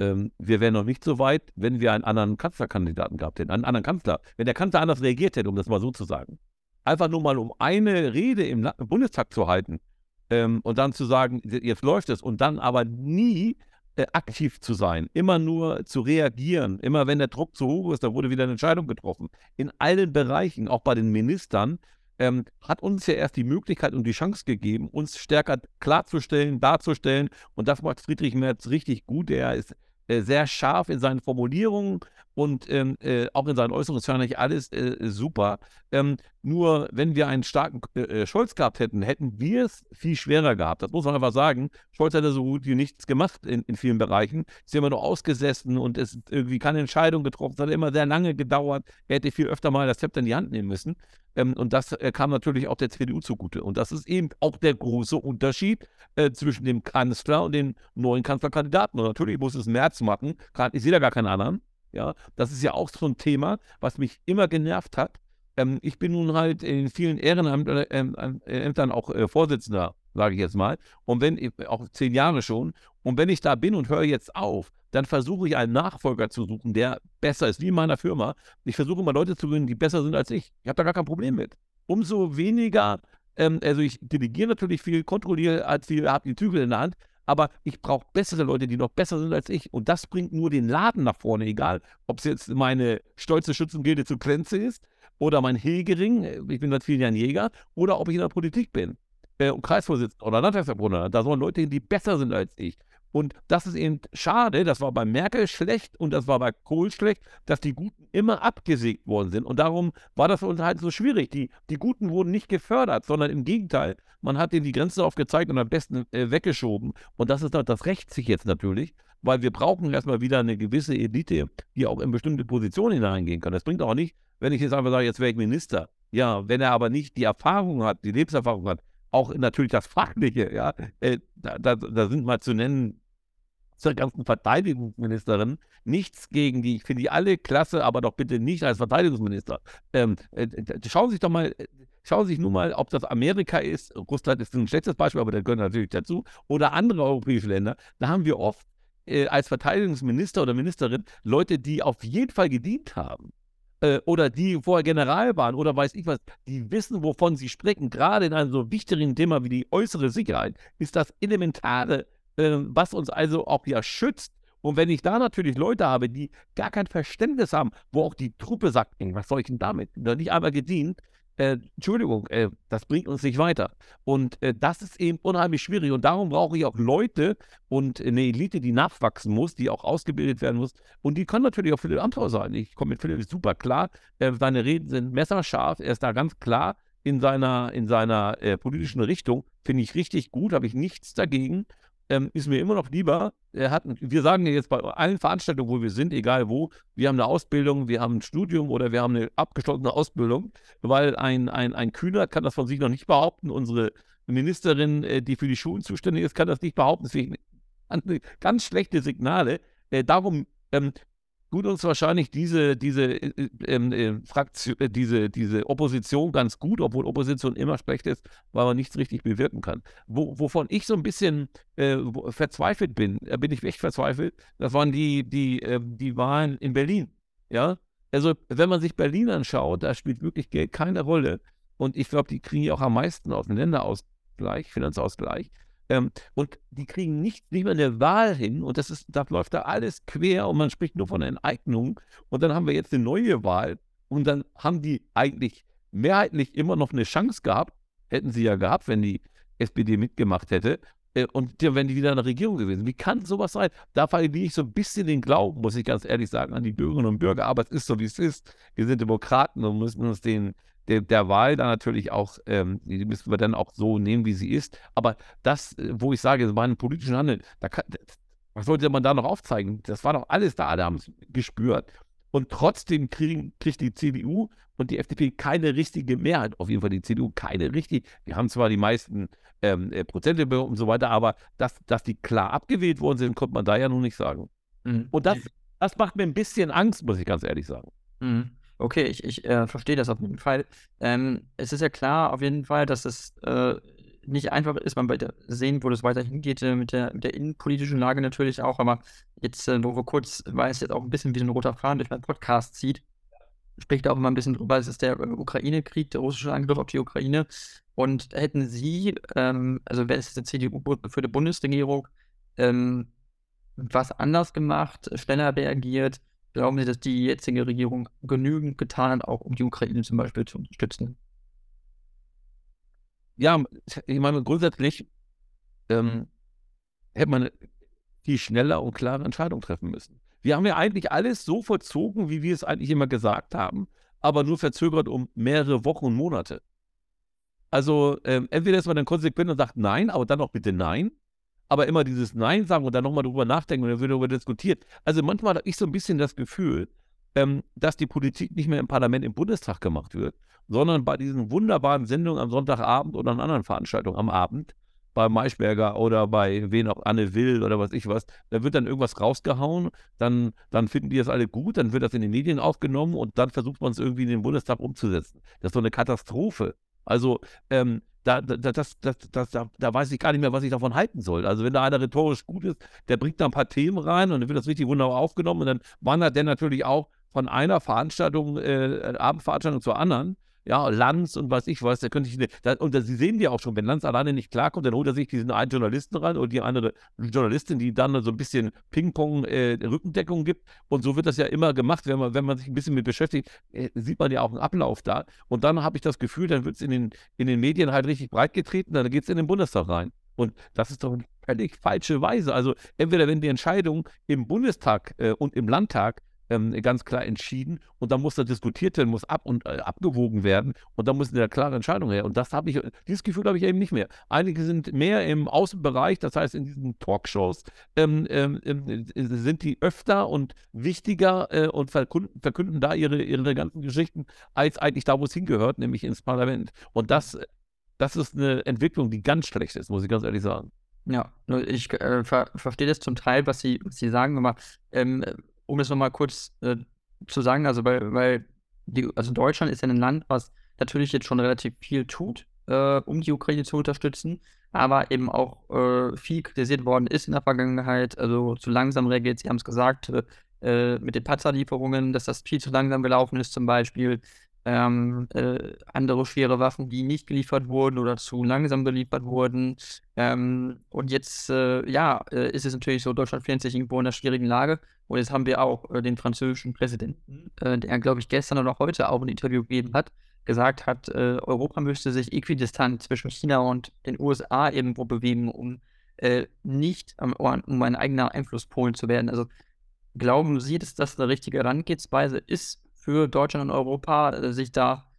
[SPEAKER 2] ähm, wir wären noch nicht so weit, wenn wir einen anderen Kanzlerkandidaten gehabt hätten, einen anderen Kanzler. Wenn der Kanzler anders reagiert hätte, um das mal so zu sagen. Einfach nur mal, um eine Rede im, im Bundestag zu halten ähm, und dann zu sagen, jetzt läuft es und dann aber nie äh, aktiv zu sein, immer nur zu reagieren, immer wenn der Druck zu hoch ist, da wurde wieder eine Entscheidung getroffen. In allen Bereichen, auch bei den Ministern, ähm, hat uns ja erst die Möglichkeit und die Chance gegeben, uns stärker klarzustellen, darzustellen. Und das macht Friedrich Merz richtig gut. Er ist äh, sehr scharf in seinen Formulierungen und ähm, äh, auch in seinen Äußerungen ist ja nicht alles äh, super. Ähm, nur wenn wir einen starken äh, äh, Scholz gehabt hätten, hätten wir es viel schwerer gehabt. Das muss man einfach sagen. Scholz hat ja so gut wie nichts gemacht in, in vielen Bereichen. Ist immer nur ausgesessen und es ist irgendwie keine Entscheidung getroffen. Es hat immer sehr lange gedauert. Er hätte viel öfter mal das Zepter in die Hand nehmen müssen. Ähm, und das äh, kam natürlich auch der CDU zugute. Und das ist eben auch der große Unterschied äh, zwischen dem Kanzler und den neuen Kanzlerkandidaten. Und natürlich muss es März machen. Ich sehe da gar keinen anderen. Ja, das ist ja auch so ein Thema, was mich immer genervt hat. Ähm, ich bin nun halt in vielen Ehrenämtern äh, äh, auch äh, Vorsitzender, sage ich jetzt mal. Und wenn, auch zehn Jahre schon. Und wenn ich da bin und höre jetzt auf, dann versuche ich einen Nachfolger zu suchen, der besser ist, wie in meiner Firma. Ich versuche immer Leute zu gewinnen, die besser sind als ich. Ich habe da gar kein Problem mit. Umso weniger, ähm, also ich delegiere natürlich viel, kontrolliere viel, habe die Zügel in der Hand, aber ich brauche bessere Leute, die noch besser sind als ich. Und das bringt nur den Laden nach vorne, egal, ob es jetzt meine stolze Schützengilde zu Grenze ist oder mein Hegering, äh, ich bin seit vielen Jahren Jäger, oder ob ich in der Politik bin, äh, Kreisvorsitzender oder Landtagsabgeordneter. Da sollen Leute hin, die besser sind als ich. Und das ist eben schade, das war bei Merkel schlecht und das war bei Kohl schlecht, dass die Guten immer abgesägt worden sind. Und darum war das für uns halt so schwierig. Die, die Guten wurden nicht gefördert, sondern im Gegenteil, man hat ihnen die Grenze aufgezeigt und am besten äh, weggeschoben. Und das ist das rächt sich jetzt natürlich, weil wir brauchen erstmal wieder eine gewisse Elite, die auch in bestimmte Positionen hineingehen kann. Das bringt auch nicht, wenn ich jetzt einfach sage, jetzt wäre ich Minister. Ja, wenn er aber nicht die Erfahrung hat, die Lebenserfahrung hat, auch natürlich das Fachliche, ja, äh, da, da, da, sind mal zu nennen zur ganzen Verteidigungsministerin. Nichts gegen die, ich finde die alle klasse, aber doch bitte nicht als Verteidigungsminister. Ähm, äh, schauen Sie sich doch mal, äh, schauen Sie sich nur mal, ob das Amerika ist. Russland ist ein schlechtes Beispiel, aber da gehört natürlich dazu. Oder andere europäische Länder. Da haben wir oft äh, als Verteidigungsminister oder Ministerin Leute, die auf jeden Fall gedient haben äh, oder die vorher General waren oder weiß ich was, die wissen, wovon sie sprechen. Gerade in einem so wichtigen Thema wie die äußere Sicherheit ist das elementare was uns also auch ja schützt. Und wenn ich da natürlich Leute habe, die gar kein Verständnis haben, wo auch die Truppe sagt, was soll ich denn damit? Da nicht einmal gedient, äh, Entschuldigung, äh, das bringt uns nicht weiter. Und äh, das ist eben unheimlich schwierig. Und darum brauche ich auch Leute und eine Elite, die nachwachsen muss, die auch ausgebildet werden muss. Und die kann natürlich auch Philipp Amthor sein. Ich komme mit Philipp super klar. Äh, seine Reden sind messerscharf. Er ist da ganz klar. in seiner, in seiner äh, politischen Richtung, finde ich richtig gut, habe ich nichts dagegen. Ähm, ist mir immer noch lieber. Er hat, wir sagen ja jetzt bei allen Veranstaltungen, wo wir sind, egal wo, wir haben eine Ausbildung, wir haben ein Studium oder wir haben eine abgeschlossene Ausbildung, weil ein, ein, ein Kühner kann das von sich noch nicht behaupten. Unsere Ministerin, äh, die für die Schulen zuständig ist, kann das nicht behaupten. Deswegen ganz schlechte Signale. Äh, darum ähm, tut uns wahrscheinlich diese, diese, äh, ähm, äh, Fraktion, äh, diese, diese Opposition ganz gut, obwohl Opposition immer schlecht ist, weil man nichts richtig bewirken kann. Wo, wovon ich so ein bisschen äh, verzweifelt bin, da bin ich echt verzweifelt, das waren die, die, ähm, die Wahlen in Berlin. Ja, also wenn man sich Berlin anschaut, da spielt wirklich Geld keine Rolle. Und ich glaube, die kriegen ja auch am meisten aus dem Länderausgleich, Finanzausgleich. Ähm, und die kriegen nicht, nicht mehr eine Wahl hin und das ist, da läuft da alles quer und man spricht nur von Enteignung. Und dann haben wir jetzt eine neue Wahl und dann haben die eigentlich mehrheitlich immer noch eine Chance gehabt, hätten sie ja gehabt, wenn die SPD mitgemacht hätte. Äh, und dann wären die wieder in der Regierung gewesen. Wie kann sowas sein? Da verliere ich so ein bisschen den Glauben, muss ich ganz ehrlich sagen, an die Bürgerinnen und Bürger. Aber es ist so, wie es ist. Wir sind Demokraten und müssen uns den, der, der Wahl dann natürlich auch, ähm, die müssen wir dann auch so nehmen, wie sie ist. Aber das, äh, wo ich sage, meinen politischen Handeln, da kann, was sollte man da noch aufzeigen? Das war doch alles da, alle haben es gespürt. Und trotzdem kriegen, kriegt die CDU und die FDP keine richtige Mehrheit. Auf jeden Fall die CDU keine richtig. Wir haben zwar die meisten ähm, äh, Prozente und so weiter, aber dass, dass die klar abgewählt worden sind, konnte man da ja noch nicht sagen. Mhm. Und das, das macht mir ein bisschen Angst, muss ich ganz ehrlich sagen.
[SPEAKER 1] Mhm. Okay, ich, ich äh, verstehe das auf jeden Fall. Ähm, es ist ja klar, auf jeden Fall, dass es äh, nicht einfach ist. Man wird sehen, wo das weiter hingeht äh, mit, der, mit der innenpolitischen Lage natürlich auch. Aber jetzt, äh, wo wir kurz, weil es jetzt auch ein bisschen wie so ein roter Faden durch meinen Podcast zieht, spricht auch immer ein bisschen drüber. Es ist der äh, Ukraine-Krieg, der russische Angriff auf die Ukraine. Und hätten Sie, ähm, also wäre es die CDU für die Bundesregierung, ähm, was anders gemacht, schneller reagiert? Glauben Sie, dass die jetzige Regierung genügend getan hat, auch um die Ukraine zum Beispiel zu unterstützen?
[SPEAKER 2] Ja, ich meine, grundsätzlich ähm, hätte man viel schneller und klare Entscheidungen treffen müssen. Wir haben ja eigentlich alles so vollzogen, wie wir es eigentlich immer gesagt haben, aber nur verzögert um mehrere Wochen und Monate. Also ähm, entweder ist man dann konsequent und sagt Nein, aber dann auch bitte Nein, aber immer dieses Nein sagen und dann nochmal drüber nachdenken und dann wird darüber diskutiert. Also manchmal habe ich so ein bisschen das Gefühl, ähm, dass die Politik nicht mehr im Parlament, im Bundestag gemacht wird, sondern bei diesen wunderbaren Sendungen am Sonntagabend oder an anderen Veranstaltungen am Abend, bei Maischberger oder bei wen auch Anne Will oder was ich was, da wird dann irgendwas rausgehauen, dann, dann finden die das alle gut, dann wird das in den Medien aufgenommen und dann versucht man es irgendwie in den Bundestag umzusetzen. Das ist so eine Katastrophe. Also ähm, da, da, das, das, das, da, da weiß ich gar nicht mehr, was ich davon halten soll. Also wenn da einer rhetorisch gut ist, der bringt da ein paar Themen rein und dann wird das richtig wunderbar aufgenommen und dann wandert der natürlich auch von einer Veranstaltung, äh, Abendveranstaltung zur anderen ja, Lanz und was ich weiß, da könnte ich, ne, da, und da, Sie sehen ja auch schon, wenn Lanz alleine nicht klarkommt, dann holt er sich diesen einen Journalisten rein und die andere Journalistin, die dann so ein bisschen Ping-Pong äh, Rückendeckung gibt. Und so wird das ja immer gemacht, wenn man, wenn man sich ein bisschen mit beschäftigt, äh, sieht man ja auch einen Ablauf da. Und dann habe ich das Gefühl, dann wird es in den, in den Medien halt richtig breit getreten, dann geht es in den Bundestag rein. Und das ist doch eine völlig falsche Weise. Also entweder wenn die Entscheidung im Bundestag äh, und im Landtag ähm, ganz klar entschieden und dann muss da diskutiert werden, muss ab und äh, abgewogen werden und dann muss eine klare Entscheidung her. Und das habe ich, dieses Gefühl habe ich eben nicht mehr. Einige sind mehr im Außenbereich, das heißt in diesen Talkshows, ähm, ähm, ähm sind die öfter und wichtiger äh, und verkünden, verkünden, da ihre, ihre ganzen Geschichten, als eigentlich da, wo es hingehört, nämlich ins Parlament. Und das, das ist eine Entwicklung, die ganz schlecht ist, muss ich ganz ehrlich sagen.
[SPEAKER 1] Ja, ich äh, ver verstehe das zum Teil, was Sie, was Sie sagen, aber ähm, um es nochmal kurz äh, zu sagen, also weil, weil die, also Deutschland ist ja ein Land, was natürlich jetzt schon relativ viel tut, äh, um die Ukraine zu unterstützen, aber eben auch äh, viel kritisiert worden ist in der Vergangenheit, also zu langsam reagiert, Sie haben es gesagt, äh, mit den Panzerlieferungen, dass das viel zu langsam gelaufen ist zum Beispiel, ähm, äh, andere schwere Waffen, die nicht geliefert wurden oder zu langsam geliefert wurden. Ähm, und jetzt, äh, ja, äh, ist es natürlich so, Deutschland findet sich irgendwo in einer schwierigen Lage. Und jetzt haben wir auch äh, den französischen Präsidenten, äh, der, glaube ich, gestern oder heute auch ein Interview gegeben hat, gesagt hat, äh, Europa müsste sich äquidistant zwischen China und den USA irgendwo bewegen, um nicht um, um ein eigener Einflusspol zu werden. Also glauben Sie, dass das eine richtige Herangehensweise ist für Deutschland und Europa, äh, sich da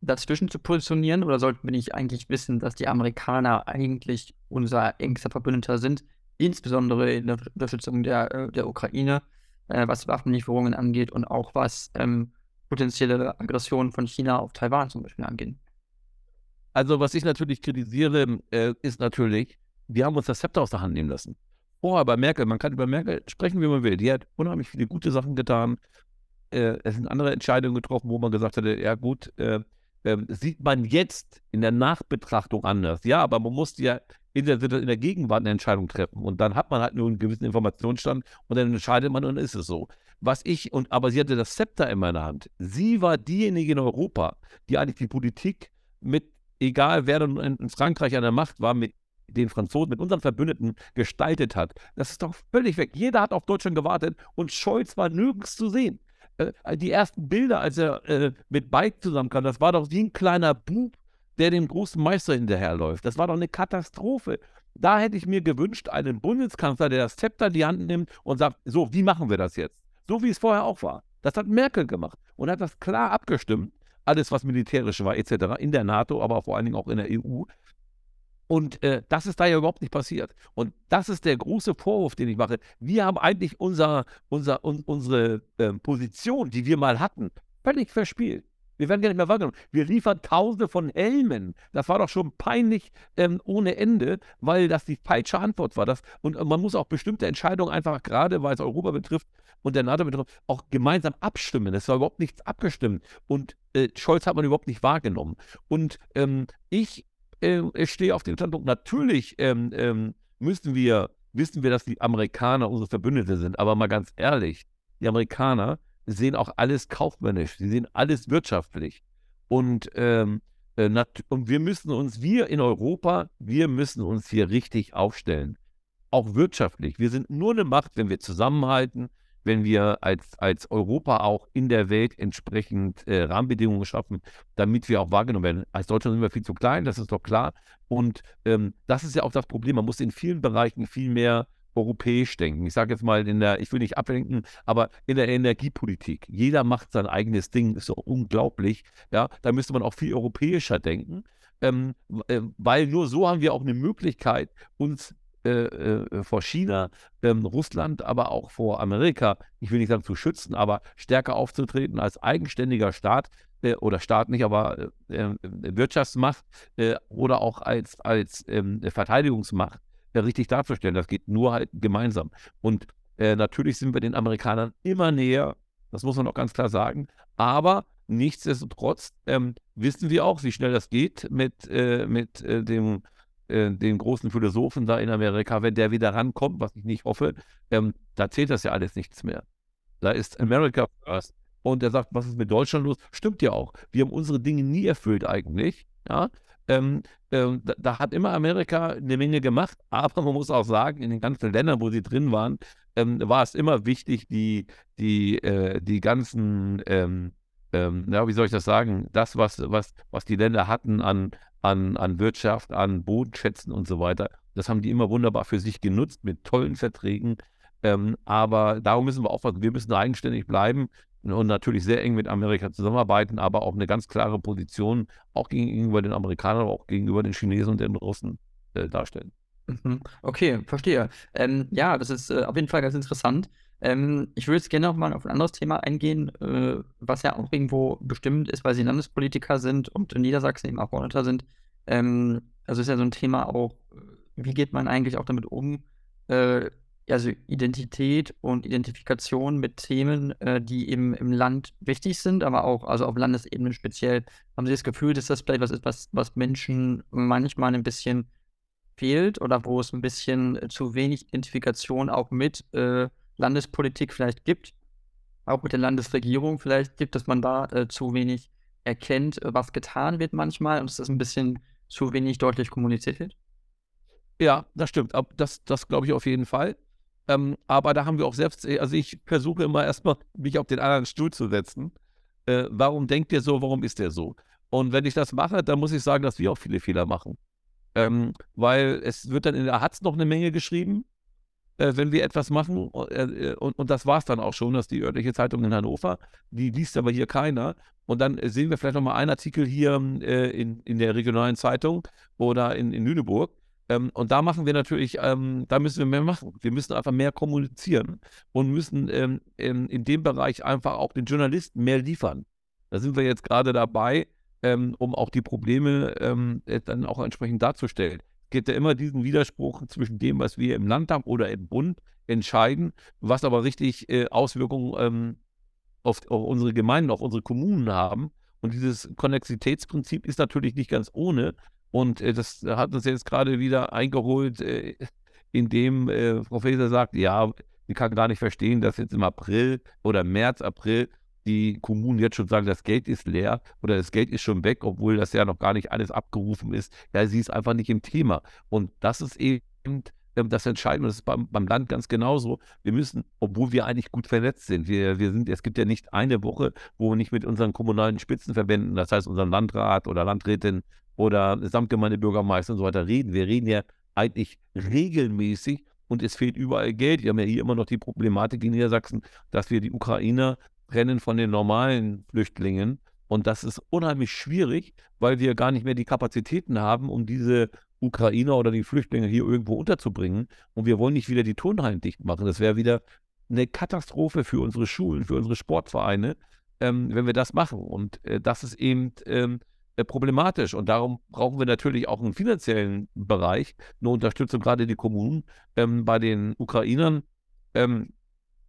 [SPEAKER 1] dazwischen zu positionieren? Oder sollten wir nicht eigentlich wissen, dass die Amerikaner eigentlich unser engster Verbündeter sind, insbesondere in der Unterstützung der, äh, der Ukraine, äh, was Waffenlieferungen angeht und auch was ähm, potenzielle Aggressionen von China auf Taiwan zum Beispiel angeht?
[SPEAKER 2] Also, was ich natürlich kritisiere, äh, ist natürlich, wir haben uns das Zepter aus der Hand nehmen lassen. Vorher bei Merkel, man kann über Merkel sprechen, wie man will. Die hat unheimlich viele gute Sachen getan. Äh, es sind andere Entscheidungen getroffen, wo man gesagt hätte, ja gut, äh, äh, sieht man jetzt in der Nachbetrachtung anders. Ja, aber man musste ja in der, in der Gegenwart eine Entscheidung treffen. Und dann hat man halt nur einen gewissen Informationsstand und dann entscheidet man und dann ist es so. Was ich, und aber sie hatte das Zepter in meiner Hand. Sie war diejenige in Europa, die eigentlich die Politik mit, egal wer dann in Frankreich an der Macht war, mit den Franzosen, mit unseren Verbündeten gestaltet hat. Das ist doch völlig weg. Jeder hat auf Deutschland gewartet und Scholz war nirgends zu sehen. Äh, die ersten Bilder, als er äh, mit Bike zusammenkam, das war doch wie ein kleiner Bub, der dem großen Meister hinterherläuft. Das war doch eine Katastrophe. Da hätte ich mir gewünscht, einen Bundeskanzler, der das Zepter in die Hand nimmt und sagt, so, wie machen wir das jetzt? So wie es vorher auch war. Das hat Merkel gemacht und hat das klar abgestimmt. Alles, was militärisch war, etc., in der NATO, aber vor allen Dingen auch in der EU. Und äh, das ist da ja überhaupt nicht passiert. Und das ist der große Vorwurf, den ich mache. Wir haben eigentlich unser, unser, un, unsere äh, Position, die wir mal hatten, völlig verspielt. Wir werden gar nicht mehr wahrgenommen. Wir liefern Tausende von Helmen. Das war doch schon peinlich ähm, ohne Ende, weil das die falsche Antwort war. Das, und man muss auch bestimmte Entscheidungen einfach, gerade weil es Europa betrifft und der NATO betrifft, auch gemeinsam abstimmen. Es war überhaupt nichts abgestimmt. Und äh, Scholz hat man überhaupt nicht wahrgenommen. Und ähm, ich äh, stehe auf den Standpunkt, natürlich ähm, ähm, müssen wir, wissen wir, dass die Amerikaner unsere Verbündete sind. Aber mal ganz ehrlich, die Amerikaner sehen auch alles kaufmännisch, sie sehen alles wirtschaftlich. Und, ähm, äh, und wir müssen uns, wir in Europa, wir müssen uns hier richtig aufstellen. Auch wirtschaftlich. Wir sind nur eine Macht, wenn wir zusammenhalten, wenn wir als, als Europa auch in der Welt entsprechend äh, Rahmenbedingungen schaffen, damit wir auch wahrgenommen werden. Als Deutschland sind wir viel zu klein, das ist doch klar. Und ähm, das ist ja auch das Problem. Man muss in vielen Bereichen viel mehr europäisch denken. Ich sage jetzt mal in der, ich will nicht ablenken, aber in der Energiepolitik. Jeder macht sein eigenes Ding, ist so unglaublich. Ja, da müsste man auch viel europäischer denken, ähm, äh, weil nur so haben wir auch eine Möglichkeit, uns äh, äh, vor China, ähm, Russland, aber auch vor Amerika, ich will nicht sagen zu schützen, aber stärker aufzutreten als eigenständiger Staat äh, oder Staat nicht, aber äh, äh, Wirtschaftsmacht oder auch als, als ähm, Verteidigungsmacht richtig darzustellen. Das geht nur halt gemeinsam. Und äh, natürlich sind wir den Amerikanern immer näher, das muss man auch ganz klar sagen. Aber nichtsdestotrotz ähm, wissen wir auch, wie schnell das geht mit, äh, mit äh, dem, äh, den großen Philosophen da in Amerika. Wenn der wieder rankommt, was ich nicht hoffe, ähm, da zählt das ja alles nichts mehr. Da ist America first. Und er sagt, was ist mit Deutschland los? Stimmt ja auch. Wir haben unsere Dinge nie erfüllt eigentlich. Ja, ähm, ähm, da, da, hat immer Amerika eine Menge gemacht, aber man muss auch sagen, in den ganzen Ländern, wo sie drin waren, ähm, war es immer wichtig, die, die, äh, die ganzen, ähm, ähm, ja, wie soll ich das sagen, das, was, was, was die Länder hatten an, an, an Wirtschaft, an Bodenschätzen und so weiter, das haben die immer wunderbar für sich genutzt mit tollen Verträgen. Ähm, aber darum müssen wir aufpassen. Wir müssen eigenständig bleiben und natürlich sehr eng mit Amerika zusammenarbeiten, aber auch eine ganz klare Position auch gegenüber den Amerikanern, aber auch gegenüber den Chinesen und den Russen äh, darstellen.
[SPEAKER 1] Mhm. Okay, verstehe. Ähm, ja, das ist äh, auf jeden Fall ganz interessant. Ähm, ich würde jetzt gerne noch mal auf ein anderes Thema eingehen, äh, was ja auch irgendwo bestimmt ist, weil Sie Landespolitiker sind und in Niedersachsen eben Abgeordneter sind. Ähm, also ist ja so ein Thema auch, äh, wie geht man eigentlich auch damit um, äh, also Identität und Identifikation mit Themen, äh, die eben im Land wichtig sind, aber auch also auf Landesebene speziell. Haben Sie das Gefühl, dass das vielleicht was ist, was, was Menschen manchmal ein bisschen fehlt oder wo es ein bisschen zu wenig Identifikation auch mit äh, Landespolitik vielleicht gibt, auch mit der Landesregierung vielleicht gibt, dass man da äh, zu wenig erkennt, was getan wird manchmal und dass das ein bisschen zu wenig deutlich kommuniziert wird?
[SPEAKER 2] Ja, das stimmt. Das, das glaube ich auf jeden Fall. Ähm, aber da haben wir auch selbst, äh, also ich versuche immer erstmal, mich auf den anderen Stuhl zu setzen. Äh, warum denkt der so, warum ist der so? Und wenn ich das mache, dann muss ich sagen, dass wir auch viele Fehler machen. Ähm, weil es wird dann in der Hatz noch eine Menge geschrieben. äh, wenn wir etwas machen. Äh, und, und das war es dann auch schon, dass die örtliche Zeitung in Hannover, die liest aber hier keiner. Und dann sehen wir vielleicht nochmal einen Artikel hier äh, in, in der regionalen Zeitung oder in, in Lüneburg. Ähm, und da machen wir natürlich, ähm, da müssen wir mehr machen. Wir müssen einfach mehr kommunizieren und müssen ähm, in, in dem Bereich einfach auch den Journalisten mehr liefern. Da sind wir jetzt gerade dabei, ähm, um auch die Probleme ähm, äh, dann auch entsprechend darzustellen gibt ja immer diesen Widerspruch zwischen dem, was wir im Landtag oder im Bund entscheiden, was aber richtig äh, Auswirkungen ähm, auf, auf, unsere Gemeinden, auf unsere Kommunen haben. Und dieses Konnexitätsprinzip ist natürlich nicht ganz ohne. Und äh, das hat uns jetzt gerade wieder eingeholt, äh, indem äh, Frau Faeser sagt, ja, sie kann gar nicht verstehen, dass jetzt im April oder März, April die Kommunen jetzt schon sagen, das Geld ist leer oder das Geld ist schon weg, obwohl das ja noch gar nicht alles abgerufen ist. Ja, sie ist einfach nicht im Thema. Und das ist eben ähm, das Entscheidende. Das ist beim, beim, Land ganz genauso. Wir müssen, obwohl wir eigentlich gut vernetzt sind, wir, wir sind, es gibt ja nicht eine Woche, wo wir nicht mit unseren kommunalen Spitzenverbänden, das heißt unserem Landrat oder Landrätin oder Samtgemeindebürgermeister und so weiter reden. Wir reden ja eigentlich regelmäßig und es fehlt überall Geld. Wir haben ja hier immer noch die Problematik in Niedersachsen, dass wir die Ukrainer trennen von den normalen Flüchtlingen. Und das ist unheimlich schwierig, weil wir gar nicht mehr die Kapazitäten haben, um diese Ukrainer oder die Flüchtlinge hier irgendwo unterzubringen. Und wir wollen nicht wieder die Turnhallen dicht machen. Das wäre wieder eine Katastrophe für unsere Schulen, für unsere Sportvereine, ähm, wenn wir das machen. Und äh, das ist eben ähm, äh, problematisch. Und darum brauchen wir natürlich auch einen finanziellen Bereich, eine Unterstützung gerade die Kommunen ähm, bei den Ukrainern. Ähm,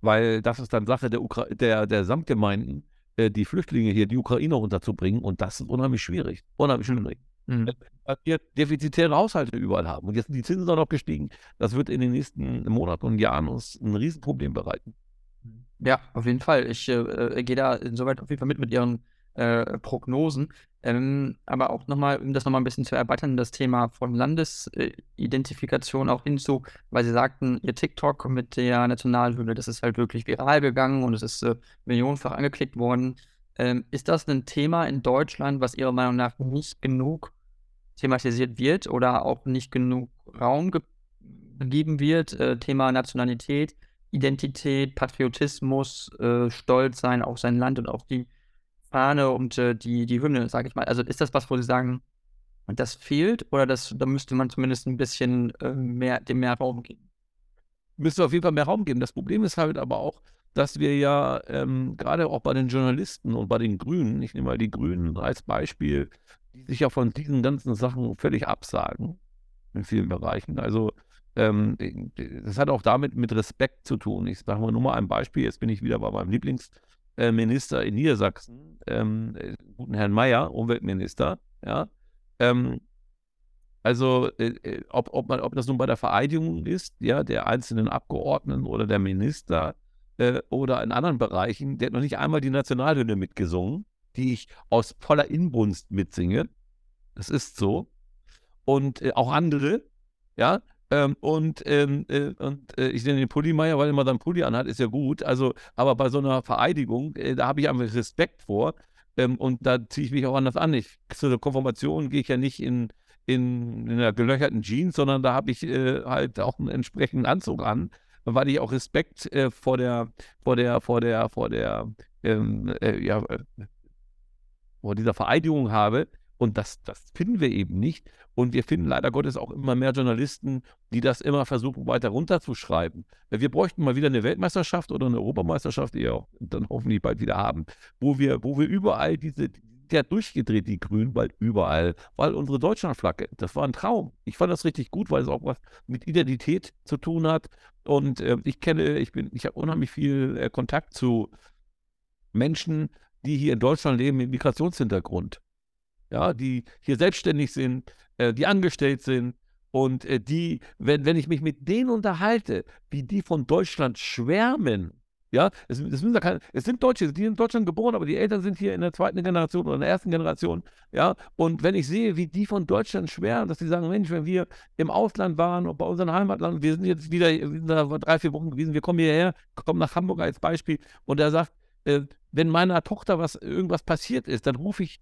[SPEAKER 2] weil das ist dann Sache der, Ukra der, der Samtgemeinden, äh, die Flüchtlinge hier, die Ukrainer unterzubringen und das ist unheimlich schwierig. Unheimlich mhm. schwierig. Mhm. Weil wir defizitäre Haushalte überall haben und jetzt sind die Zinsen auch noch gestiegen. Das wird in den nächsten Monaten und Jahren uns ein Riesenproblem bereiten.
[SPEAKER 1] Ja, auf jeden Fall. Ich äh, äh gehe da insoweit auf jeden Fall mit mit Ihren äh, Prognosen. Ähm, aber auch nochmal, um das nochmal ein bisschen zu erweitern, das Thema von Landesidentifikation auch hinzu, weil Sie sagten, Ihr TikTok mit der Nationalhymne, das ist halt wirklich viral gegangen und es ist äh, millionenfach angeklickt worden. Ähm, ist das ein Thema in Deutschland, was Ihrer Meinung nach nicht genug thematisiert wird oder auch nicht genug Raum ge gegeben wird? Äh, Thema Nationalität, Identität, Patriotismus, äh, Stolz sein auf sein Land und auf die Fahne und äh, die, die Hymne, sage ich mal. Also ist das was, wo Sie sagen, das fehlt oder das, da müsste man zumindest ein bisschen äh, mehr, dem mehr Raum geben?
[SPEAKER 2] Müsste auf jeden Fall mehr Raum geben. Das Problem ist halt aber auch, dass wir ja ähm, gerade auch bei den Journalisten und bei den Grünen, ich nehme mal die Grünen als Beispiel, die sich ja von diesen ganzen Sachen völlig absagen in vielen Bereichen. Also ähm, das hat auch damit mit Respekt zu tun. Ich sage mal nur mal ein Beispiel, jetzt bin ich wieder bei meinem Lieblings- Minister in Niedersachsen, ähm, äh, guten Herrn Mayer, Umweltminister, ja. Ähm, also, äh, äh, ob, ob, man, ob das nun bei der Vereidigung ist, ja, der einzelnen Abgeordneten oder der Minister äh, oder in anderen Bereichen, der hat noch nicht einmal die Nationalhymne mitgesungen, die ich aus voller Inbrunst mitsinge. Das ist so. Und äh, auch andere, ja, ähm, und ähm, äh, und äh, ich nenne den Pullimeier, weil er immer seinen Pulli anhat, ist ja gut. Also, aber bei so einer Vereidigung, äh, da habe ich einfach Respekt vor. Ähm, und da ziehe ich mich auch anders an. Ich, zu der Konfirmation gehe ich ja nicht in, in, in einer gelöcherten Jeans, sondern da habe ich äh, halt auch einen entsprechenden Anzug an, weil ich auch Respekt äh, vor der, vor der, vor der, vor der, ähm, äh, ja, vor dieser Vereidigung habe. Und das, das finden wir eben nicht. Und wir finden leider Gottes auch immer mehr Journalisten, die das immer versuchen, weiter runterzuschreiben. Wir bräuchten mal wieder eine Weltmeisterschaft oder eine Europameisterschaft, die wir dann hoffentlich bald wieder haben, wo wir, wo wir überall diese, der durchgedreht, die Grünen, bald überall, weil unsere Deutschlandflagge, das war ein Traum. Ich fand das richtig gut, weil es auch was mit Identität zu tun hat. Und äh, ich kenne, ich bin, ich habe unheimlich viel äh, Kontakt zu Menschen, die hier in Deutschland leben mit Migrationshintergrund ja, die hier selbstständig sind, äh, die angestellt sind und äh, die, wenn, wenn ich mich mit denen unterhalte, wie die von Deutschland schwärmen, ja, es, es, keine, es sind Deutsche, die sind in Deutschland geboren, aber die Eltern sind hier in der zweiten Generation oder in der ersten Generation, ja, und wenn ich sehe, wie die von Deutschland schwärmen, dass sie sagen, Mensch, wenn wir im Ausland waren und bei unserem Heimatland, wir sind jetzt wieder, wir sind da vor drei, vier Wochen gewesen, wir kommen hierher, kommen nach Hamburg als Beispiel und er sagt, äh, wenn meiner Tochter was, irgendwas passiert ist, dann rufe ich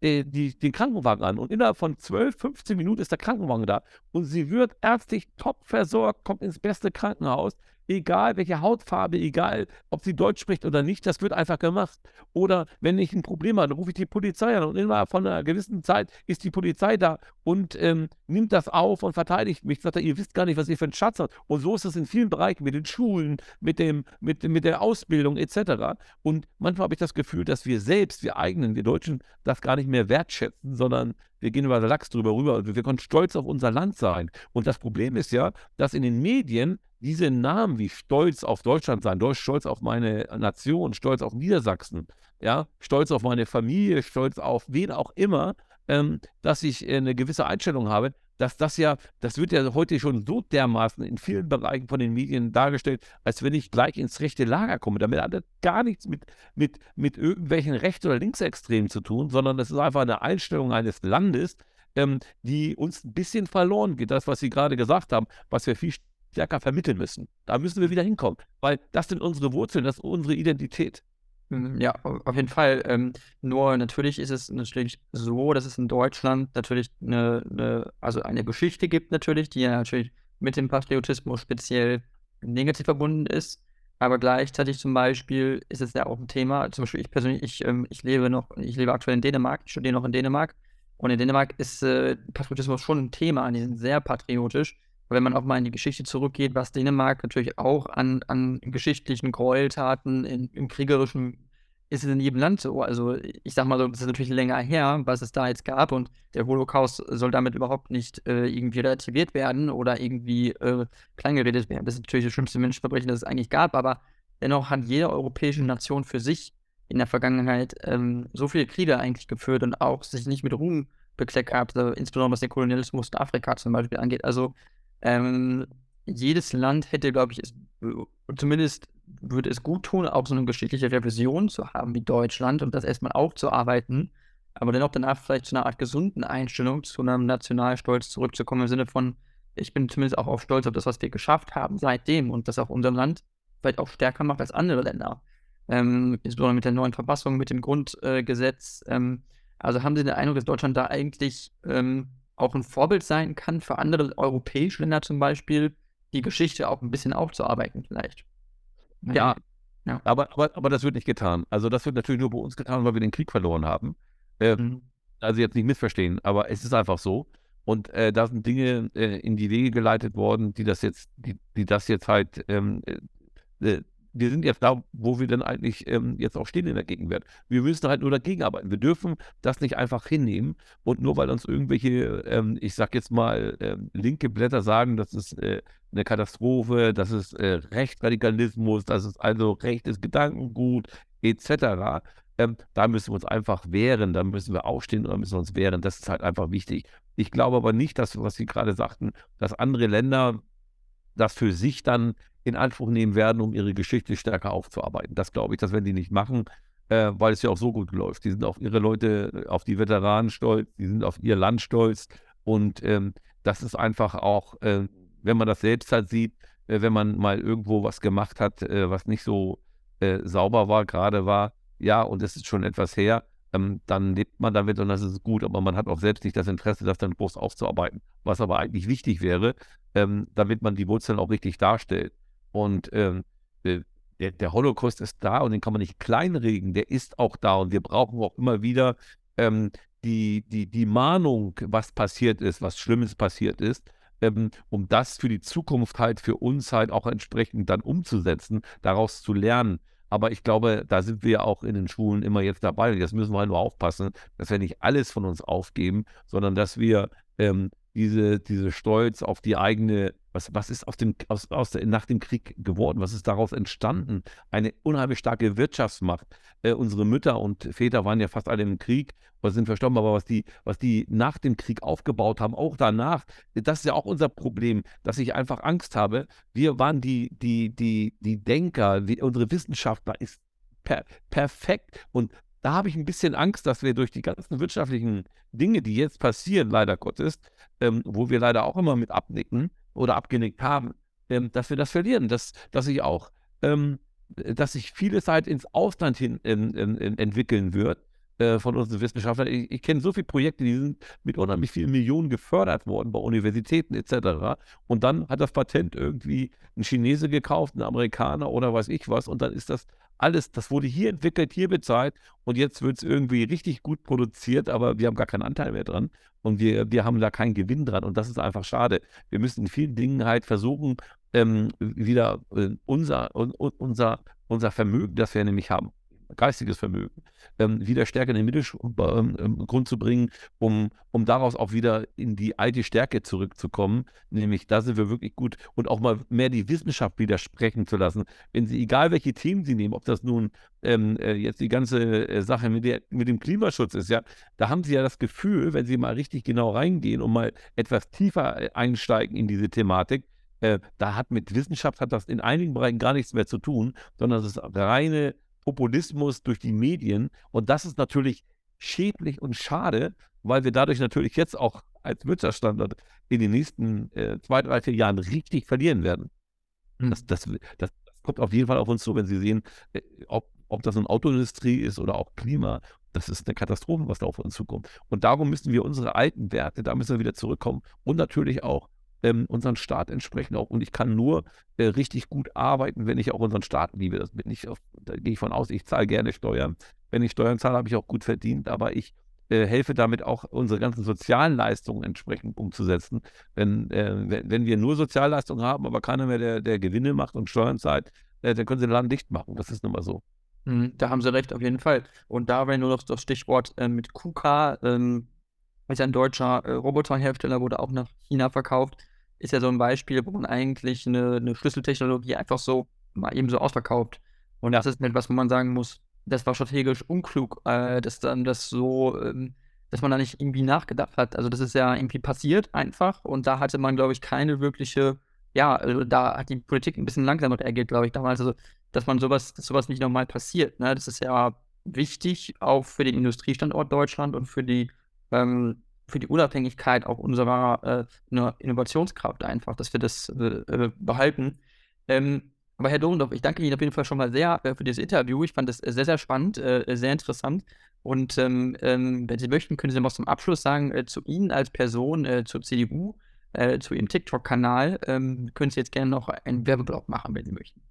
[SPEAKER 2] äh, die, den Krankenwagen an. Und innerhalb von 12, 15 Minuten ist der Krankenwagen da. Und sie wird ärztlich top versorgt, kommt ins beste Krankenhaus, egal welche Hautfarbe, egal ob sie Deutsch spricht oder nicht, das wird einfach gemacht. Oder wenn ich ein Problem habe, dann rufe ich die Polizei an und innerhalb von einer gewissen Zeit ist die Polizei da und ähm, nimmt das auf und verteidigt mich. Sagt er, ihr wisst gar nicht, was ihr für einen Schatz habt. Und so ist es in vielen Bereichen, mit den Schulen, mit, dem, mit, mit der Ausbildung etc. Und manchmal habe ich das Gefühl, dass wir selbst, wir eigenen, wir Deutschen, das gar nicht mehr wertschätzen, sondern wir gehen über den Lachs drüber rüber und wir können stolz auf unser Land sein. Und das Problem ist ja, dass in den Medien diese Namen wie stolz auf Deutschland sein, stolz auf meine Nation, stolz auf Niedersachsen, ja, stolz auf meine Familie, stolz auf wen auch immer, ähm, dass ich äh, eine gewisse Einstellung habe, dass das ja, das wird ja heute schon so dermaßen in vielen Bereichen von den Medien dargestellt, als wenn ich gleich ins rechte Lager komme. Damit hat das gar nichts mit, mit, mit irgendwelchen Rechts- oder Linksextremen zu tun, sondern das ist einfach eine Einstellung eines Landes, ähm, die uns ein bisschen verloren geht. Das, was Sie gerade gesagt haben, was wir viel stärker vermitteln müssen. Da müssen wir wieder hinkommen, weil das sind unsere Wurzeln, das ist unsere Identität.
[SPEAKER 1] Mhm, ja, auf jeden Fall. Ähm, nur natürlich ist es natürlich so, dass es in Deutschland natürlich eine, eine, also eine Geschichte gibt natürlich, die ja natürlich mit dem Patriotismus speziell negativ verbunden ist. Aber gleichzeitig zum Beispiel ist es ja auch ein Thema, zum Beispiel ich persönlich, ich, ähm, ich lebe noch, ich lebe aktuell in Dänemark, ich studiere noch in Dänemark. Und in Dänemark ist äh, Patriotismus schon ein Thema, die sind sehr patriotisch wenn man auch mal in die Geschichte zurückgeht, was Dänemark natürlich auch an, an geschichtlichen Gräueltaten in, im kriegerischen ist es in jedem Land so. Also ich sag mal so, das ist natürlich länger her, was es da jetzt gab und der Holocaust soll damit überhaupt nicht äh, irgendwie relativiert werden oder irgendwie äh, kleingeredet werden. Das ist natürlich das schlimmste Menschenverbrechen, das es eigentlich gab, aber dennoch hat jede europäische Nation für sich in der Vergangenheit ähm, so viele Kriege eigentlich geführt und auch sich nicht mit Ruhm bekleckert, also insbesondere was den Kolonialismus in Afrika zum Beispiel angeht. Also ähm, jedes Land hätte, glaube ich, es, zumindest würde es gut tun, auch so eine geschichtliche Revision zu haben wie Deutschland und das erstmal aufzuarbeiten, aber dennoch danach vielleicht zu einer Art gesunden Einstellung, zu einem Nationalstolz zurückzukommen, im Sinne von, ich bin zumindest auch auf Stolz auf das, was wir geschafft haben seitdem und das auch unser Land vielleicht auch stärker macht als andere Länder. Ähm, insbesondere mit der neuen Verfassung, mit dem Grundgesetz. Äh, ähm, also haben Sie den Eindruck, dass Deutschland da eigentlich ähm, auch ein Vorbild sein kann für andere europäische Länder zum Beispiel, die Geschichte auch ein bisschen aufzuarbeiten vielleicht.
[SPEAKER 2] Ja, ja. Aber, aber, aber das wird nicht getan. Also das wird natürlich nur bei uns getan, weil wir den Krieg verloren haben. Äh, mhm. Also jetzt nicht missverstehen, aber es ist einfach so. Und äh, da sind Dinge äh, in die Wege geleitet worden, die das jetzt, die, die das jetzt halt ähm, äh, äh, wir sind jetzt da, wo wir dann eigentlich ähm, jetzt auch stehen in der Gegenwart. Wir müssen halt nur dagegen arbeiten. Wir dürfen das nicht einfach hinnehmen und nur weil uns irgendwelche, ähm, ich sag jetzt mal, ähm, linke Blätter sagen, das ist äh, eine Katastrophe, das ist äh, Rechtsradikalismus, das ist also rechtes Gedankengut, etc. Ähm, da müssen wir uns einfach wehren, da müssen wir aufstehen und da müssen wir uns wehren. Das ist halt einfach wichtig. Ich glaube aber nicht, dass, was Sie gerade sagten, dass andere Länder das für sich dann in Anspruch nehmen werden, um ihre Geschichte stärker aufzuarbeiten. Das glaube ich, das werden die nicht machen, äh, weil es ja auch so gut läuft. Die sind auf ihre Leute, auf die Veteranen stolz, die sind auf ihr Land stolz und ähm, das ist einfach auch, äh, wenn man das selbst halt sieht, äh, wenn man mal irgendwo was gemacht hat, äh, was nicht so äh, sauber war, gerade war, ja, und es ist schon etwas her, ähm, dann lebt man damit und das ist gut, aber man hat auch selbst nicht das Interesse, das dann groß aufzuarbeiten, was aber eigentlich wichtig wäre, ähm, damit man die Wurzeln auch richtig darstellt. Und ähm, der, der, Holocaust ist da und den kann man nicht kleinreden, der ist auch da und wir brauchen auch immer wieder ähm, die, die, die Mahnung, was passiert ist, was Schlimmes passiert ist, ähm, um das für die Zukunft halt für uns halt auch entsprechend dann umzusetzen, daraus zu lernen. Aber ich glaube, da sind wir auch in den Schulen immer jetzt dabei. Und jetzt müssen wir halt nur aufpassen, dass wir nicht alles von uns aufgeben, sondern dass wir ähm, diese, diese Stolz auf die eigene was, was ist aus dem, aus, aus der, nach dem Krieg geworden? Was ist daraus entstanden? Eine unheimlich starke Wirtschaftsmacht. Äh, unsere Mütter und Väter waren ja fast alle im Krieg oder sind verstorben, aber was die, was die nach dem Krieg aufgebaut haben, auch danach, das ist ja auch unser Problem, dass ich einfach Angst habe. Wir waren die, die, die, die Denker, die, unsere Wissenschaftler ist per, perfekt und da habe ich ein bisschen Angst, dass wir durch die ganzen wirtschaftlichen Dinge, die jetzt passieren, leider Gottes, ähm, wo wir leider auch immer mit abnicken, oder abgenickt haben, ähm, dass wir das verlieren, dass, dass sich auch, ähm, dass sich viele Zeit ins Ausland hin ähm, ähm, entwickeln wird, äh, von unseren Wissenschaftlern. Ich, ich kenne so viele Projekte, die sind mit unheimlich vielen Millionen gefördert worden bei Universitäten etc. Und dann hat das Patent irgendwie ein Chinese gekauft, ein Amerikaner oder weiß ich was. Und dann ist das alles, das wurde hier entwickelt, hier bezahlt und jetzt wird es irgendwie richtig gut produziert, aber wir haben gar keinen Anteil mehr dran und wir, wir haben da keinen Gewinn dran und das ist einfach schade. Wir müssen in vielen Dingen halt versuchen, ähm, wieder äh, unser, unser, unser Vermögen, das wir nämlich haben, geistiges Vermögen, ähm, wieder stärker in den Mittelgrund ähm, zu bringen, um, um daraus auch wieder in die alte Stärke zurückzukommen. Nämlich, da sind wir wirklich gut und auch mal mehr die Wissenschaft widersprechen zu lassen. Wenn Sie, egal welche Themen Sie nehmen, ob das nun ähm, äh, jetzt die ganze äh, Sache mit, der, mit dem Klimaschutz ist, ja, da haben Sie ja das Gefühl, wenn Sie mal richtig genau reingehen und mal etwas tiefer äh, einsteigen in diese Thematik, da hat mit Wissenschaft hat das in einigen Bereichen gar nichts mehr zu tun, sondern es ist reine Populismus durch die Medien. Und das ist natürlich schädlich und schade, weil wir dadurch natürlich jetzt auch als Wirtschaftsstandort in den nächsten äh, zwei, drei, vier Jahren richtig verlieren werden. Mhm. Das, das, das, kommt auf jeden Fall auf uns zu, wenn Sie sehen, äh, ob, ob das eine Autoindustrie ist oder auch Klima. Das ist eine Katastrophe, was da auf uns zukommt. Und darum müssen wir unsere alten Werte, da müssen wir wieder zurückkommen und natürlich auch ähm, unseren Staat entsprechend auch. Und ich kann nur äh, richtig gut arbeiten, wenn ich auch unseren Staat liebe. Das bin ich, auf, da gehe ich von aus, ich zahle gerne Steuern. Wenn ich Steuern zahle, habe ich auch gut verdient, aber ich äh, helfe damit auch, unsere ganzen sozialen Leistungen entsprechend umzusetzen. Wenn, äh, wenn, wenn, wir nur Sozialleistungen haben, aber keiner mehr, der, der Gewinne macht und Steuern zahlt, äh, dann können sie den Laden dicht machen. Das ist nun mal so.
[SPEAKER 1] Mhm, da haben Sie recht, auf jeden Fall. Und da wäre nur noch das Stichwort äh, mit KUKA, ähm, ist ein deutscher äh, Roboterhersteller, wurde auch nach China verkauft ist ja so ein Beispiel, wo man eigentlich eine, eine Schlüsseltechnologie einfach so mal eben so ausverkauft. Und das ist etwas, wo man sagen muss, das war strategisch unklug, äh, dass dann das so, ähm, dass man da nicht irgendwie nachgedacht hat. Also das ist ja irgendwie passiert einfach und da hatte man, glaube ich, keine wirkliche, ja, also da hat die Politik ein bisschen langsamer reagiert, glaube ich, damals, also dass man sowas, dass sowas nicht nochmal passiert. Ne? Das ist ja wichtig, auch für den Industriestandort Deutschland und für die ähm, für die Unabhängigkeit auch unserer äh, Innovationskraft einfach, dass wir das äh, äh, behalten. Ähm, aber Herr Dorndorf, ich danke Ihnen auf jeden Fall schon mal sehr äh, für dieses Interview. Ich fand das sehr, sehr spannend, äh, sehr interessant. Und ähm, ähm, wenn Sie möchten, können Sie mal zum Abschluss sagen, äh, zu Ihnen als Person, zur CDU, zu Ihrem TikTok-Kanal, ähm, können Sie jetzt gerne noch einen Werbeblock machen, wenn Sie möchten.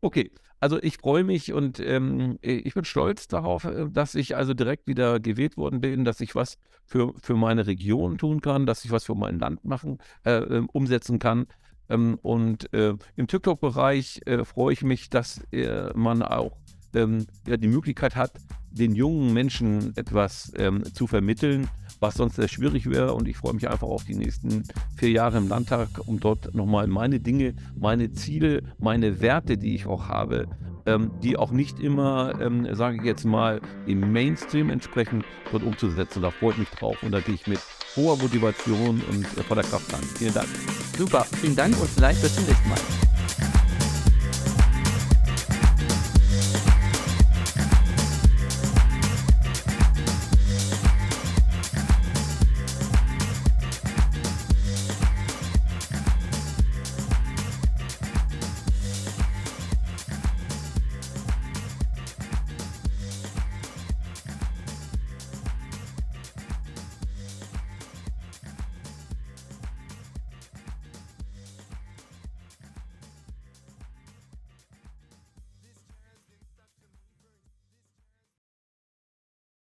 [SPEAKER 2] Okay, also ich freue mich und ähm, ich bin stolz darauf, äh, dass ich also direkt wieder gewählt worden bin, dass ich was für, für meine Region tun kann, dass ich was für mein Land machen, äh, ähm, umsetzen kann. Ähm, und äh, im TikTok-Bereich äh, freue ich mich, dass äh, man auch ähm, die Möglichkeit hat, den jungen Menschen etwas ähm, zu vermitteln, was sonst sehr schwierig wäre. Und ich freue mich einfach auf die nächsten vier Jahre im Landtag, um dort nochmal meine Dinge, meine Ziele, meine Werte, die ich auch habe, ähm, die auch nicht immer, ähm, sage ich jetzt mal, im Mainstream entsprechen, dort umzusetzen. Da freue ich mich drauf und da gehe ich mit hoher Motivation und voller Kraft an. Vielen Dank.
[SPEAKER 1] Super, vielen Dank und vielleicht bis zum nächsten Mal.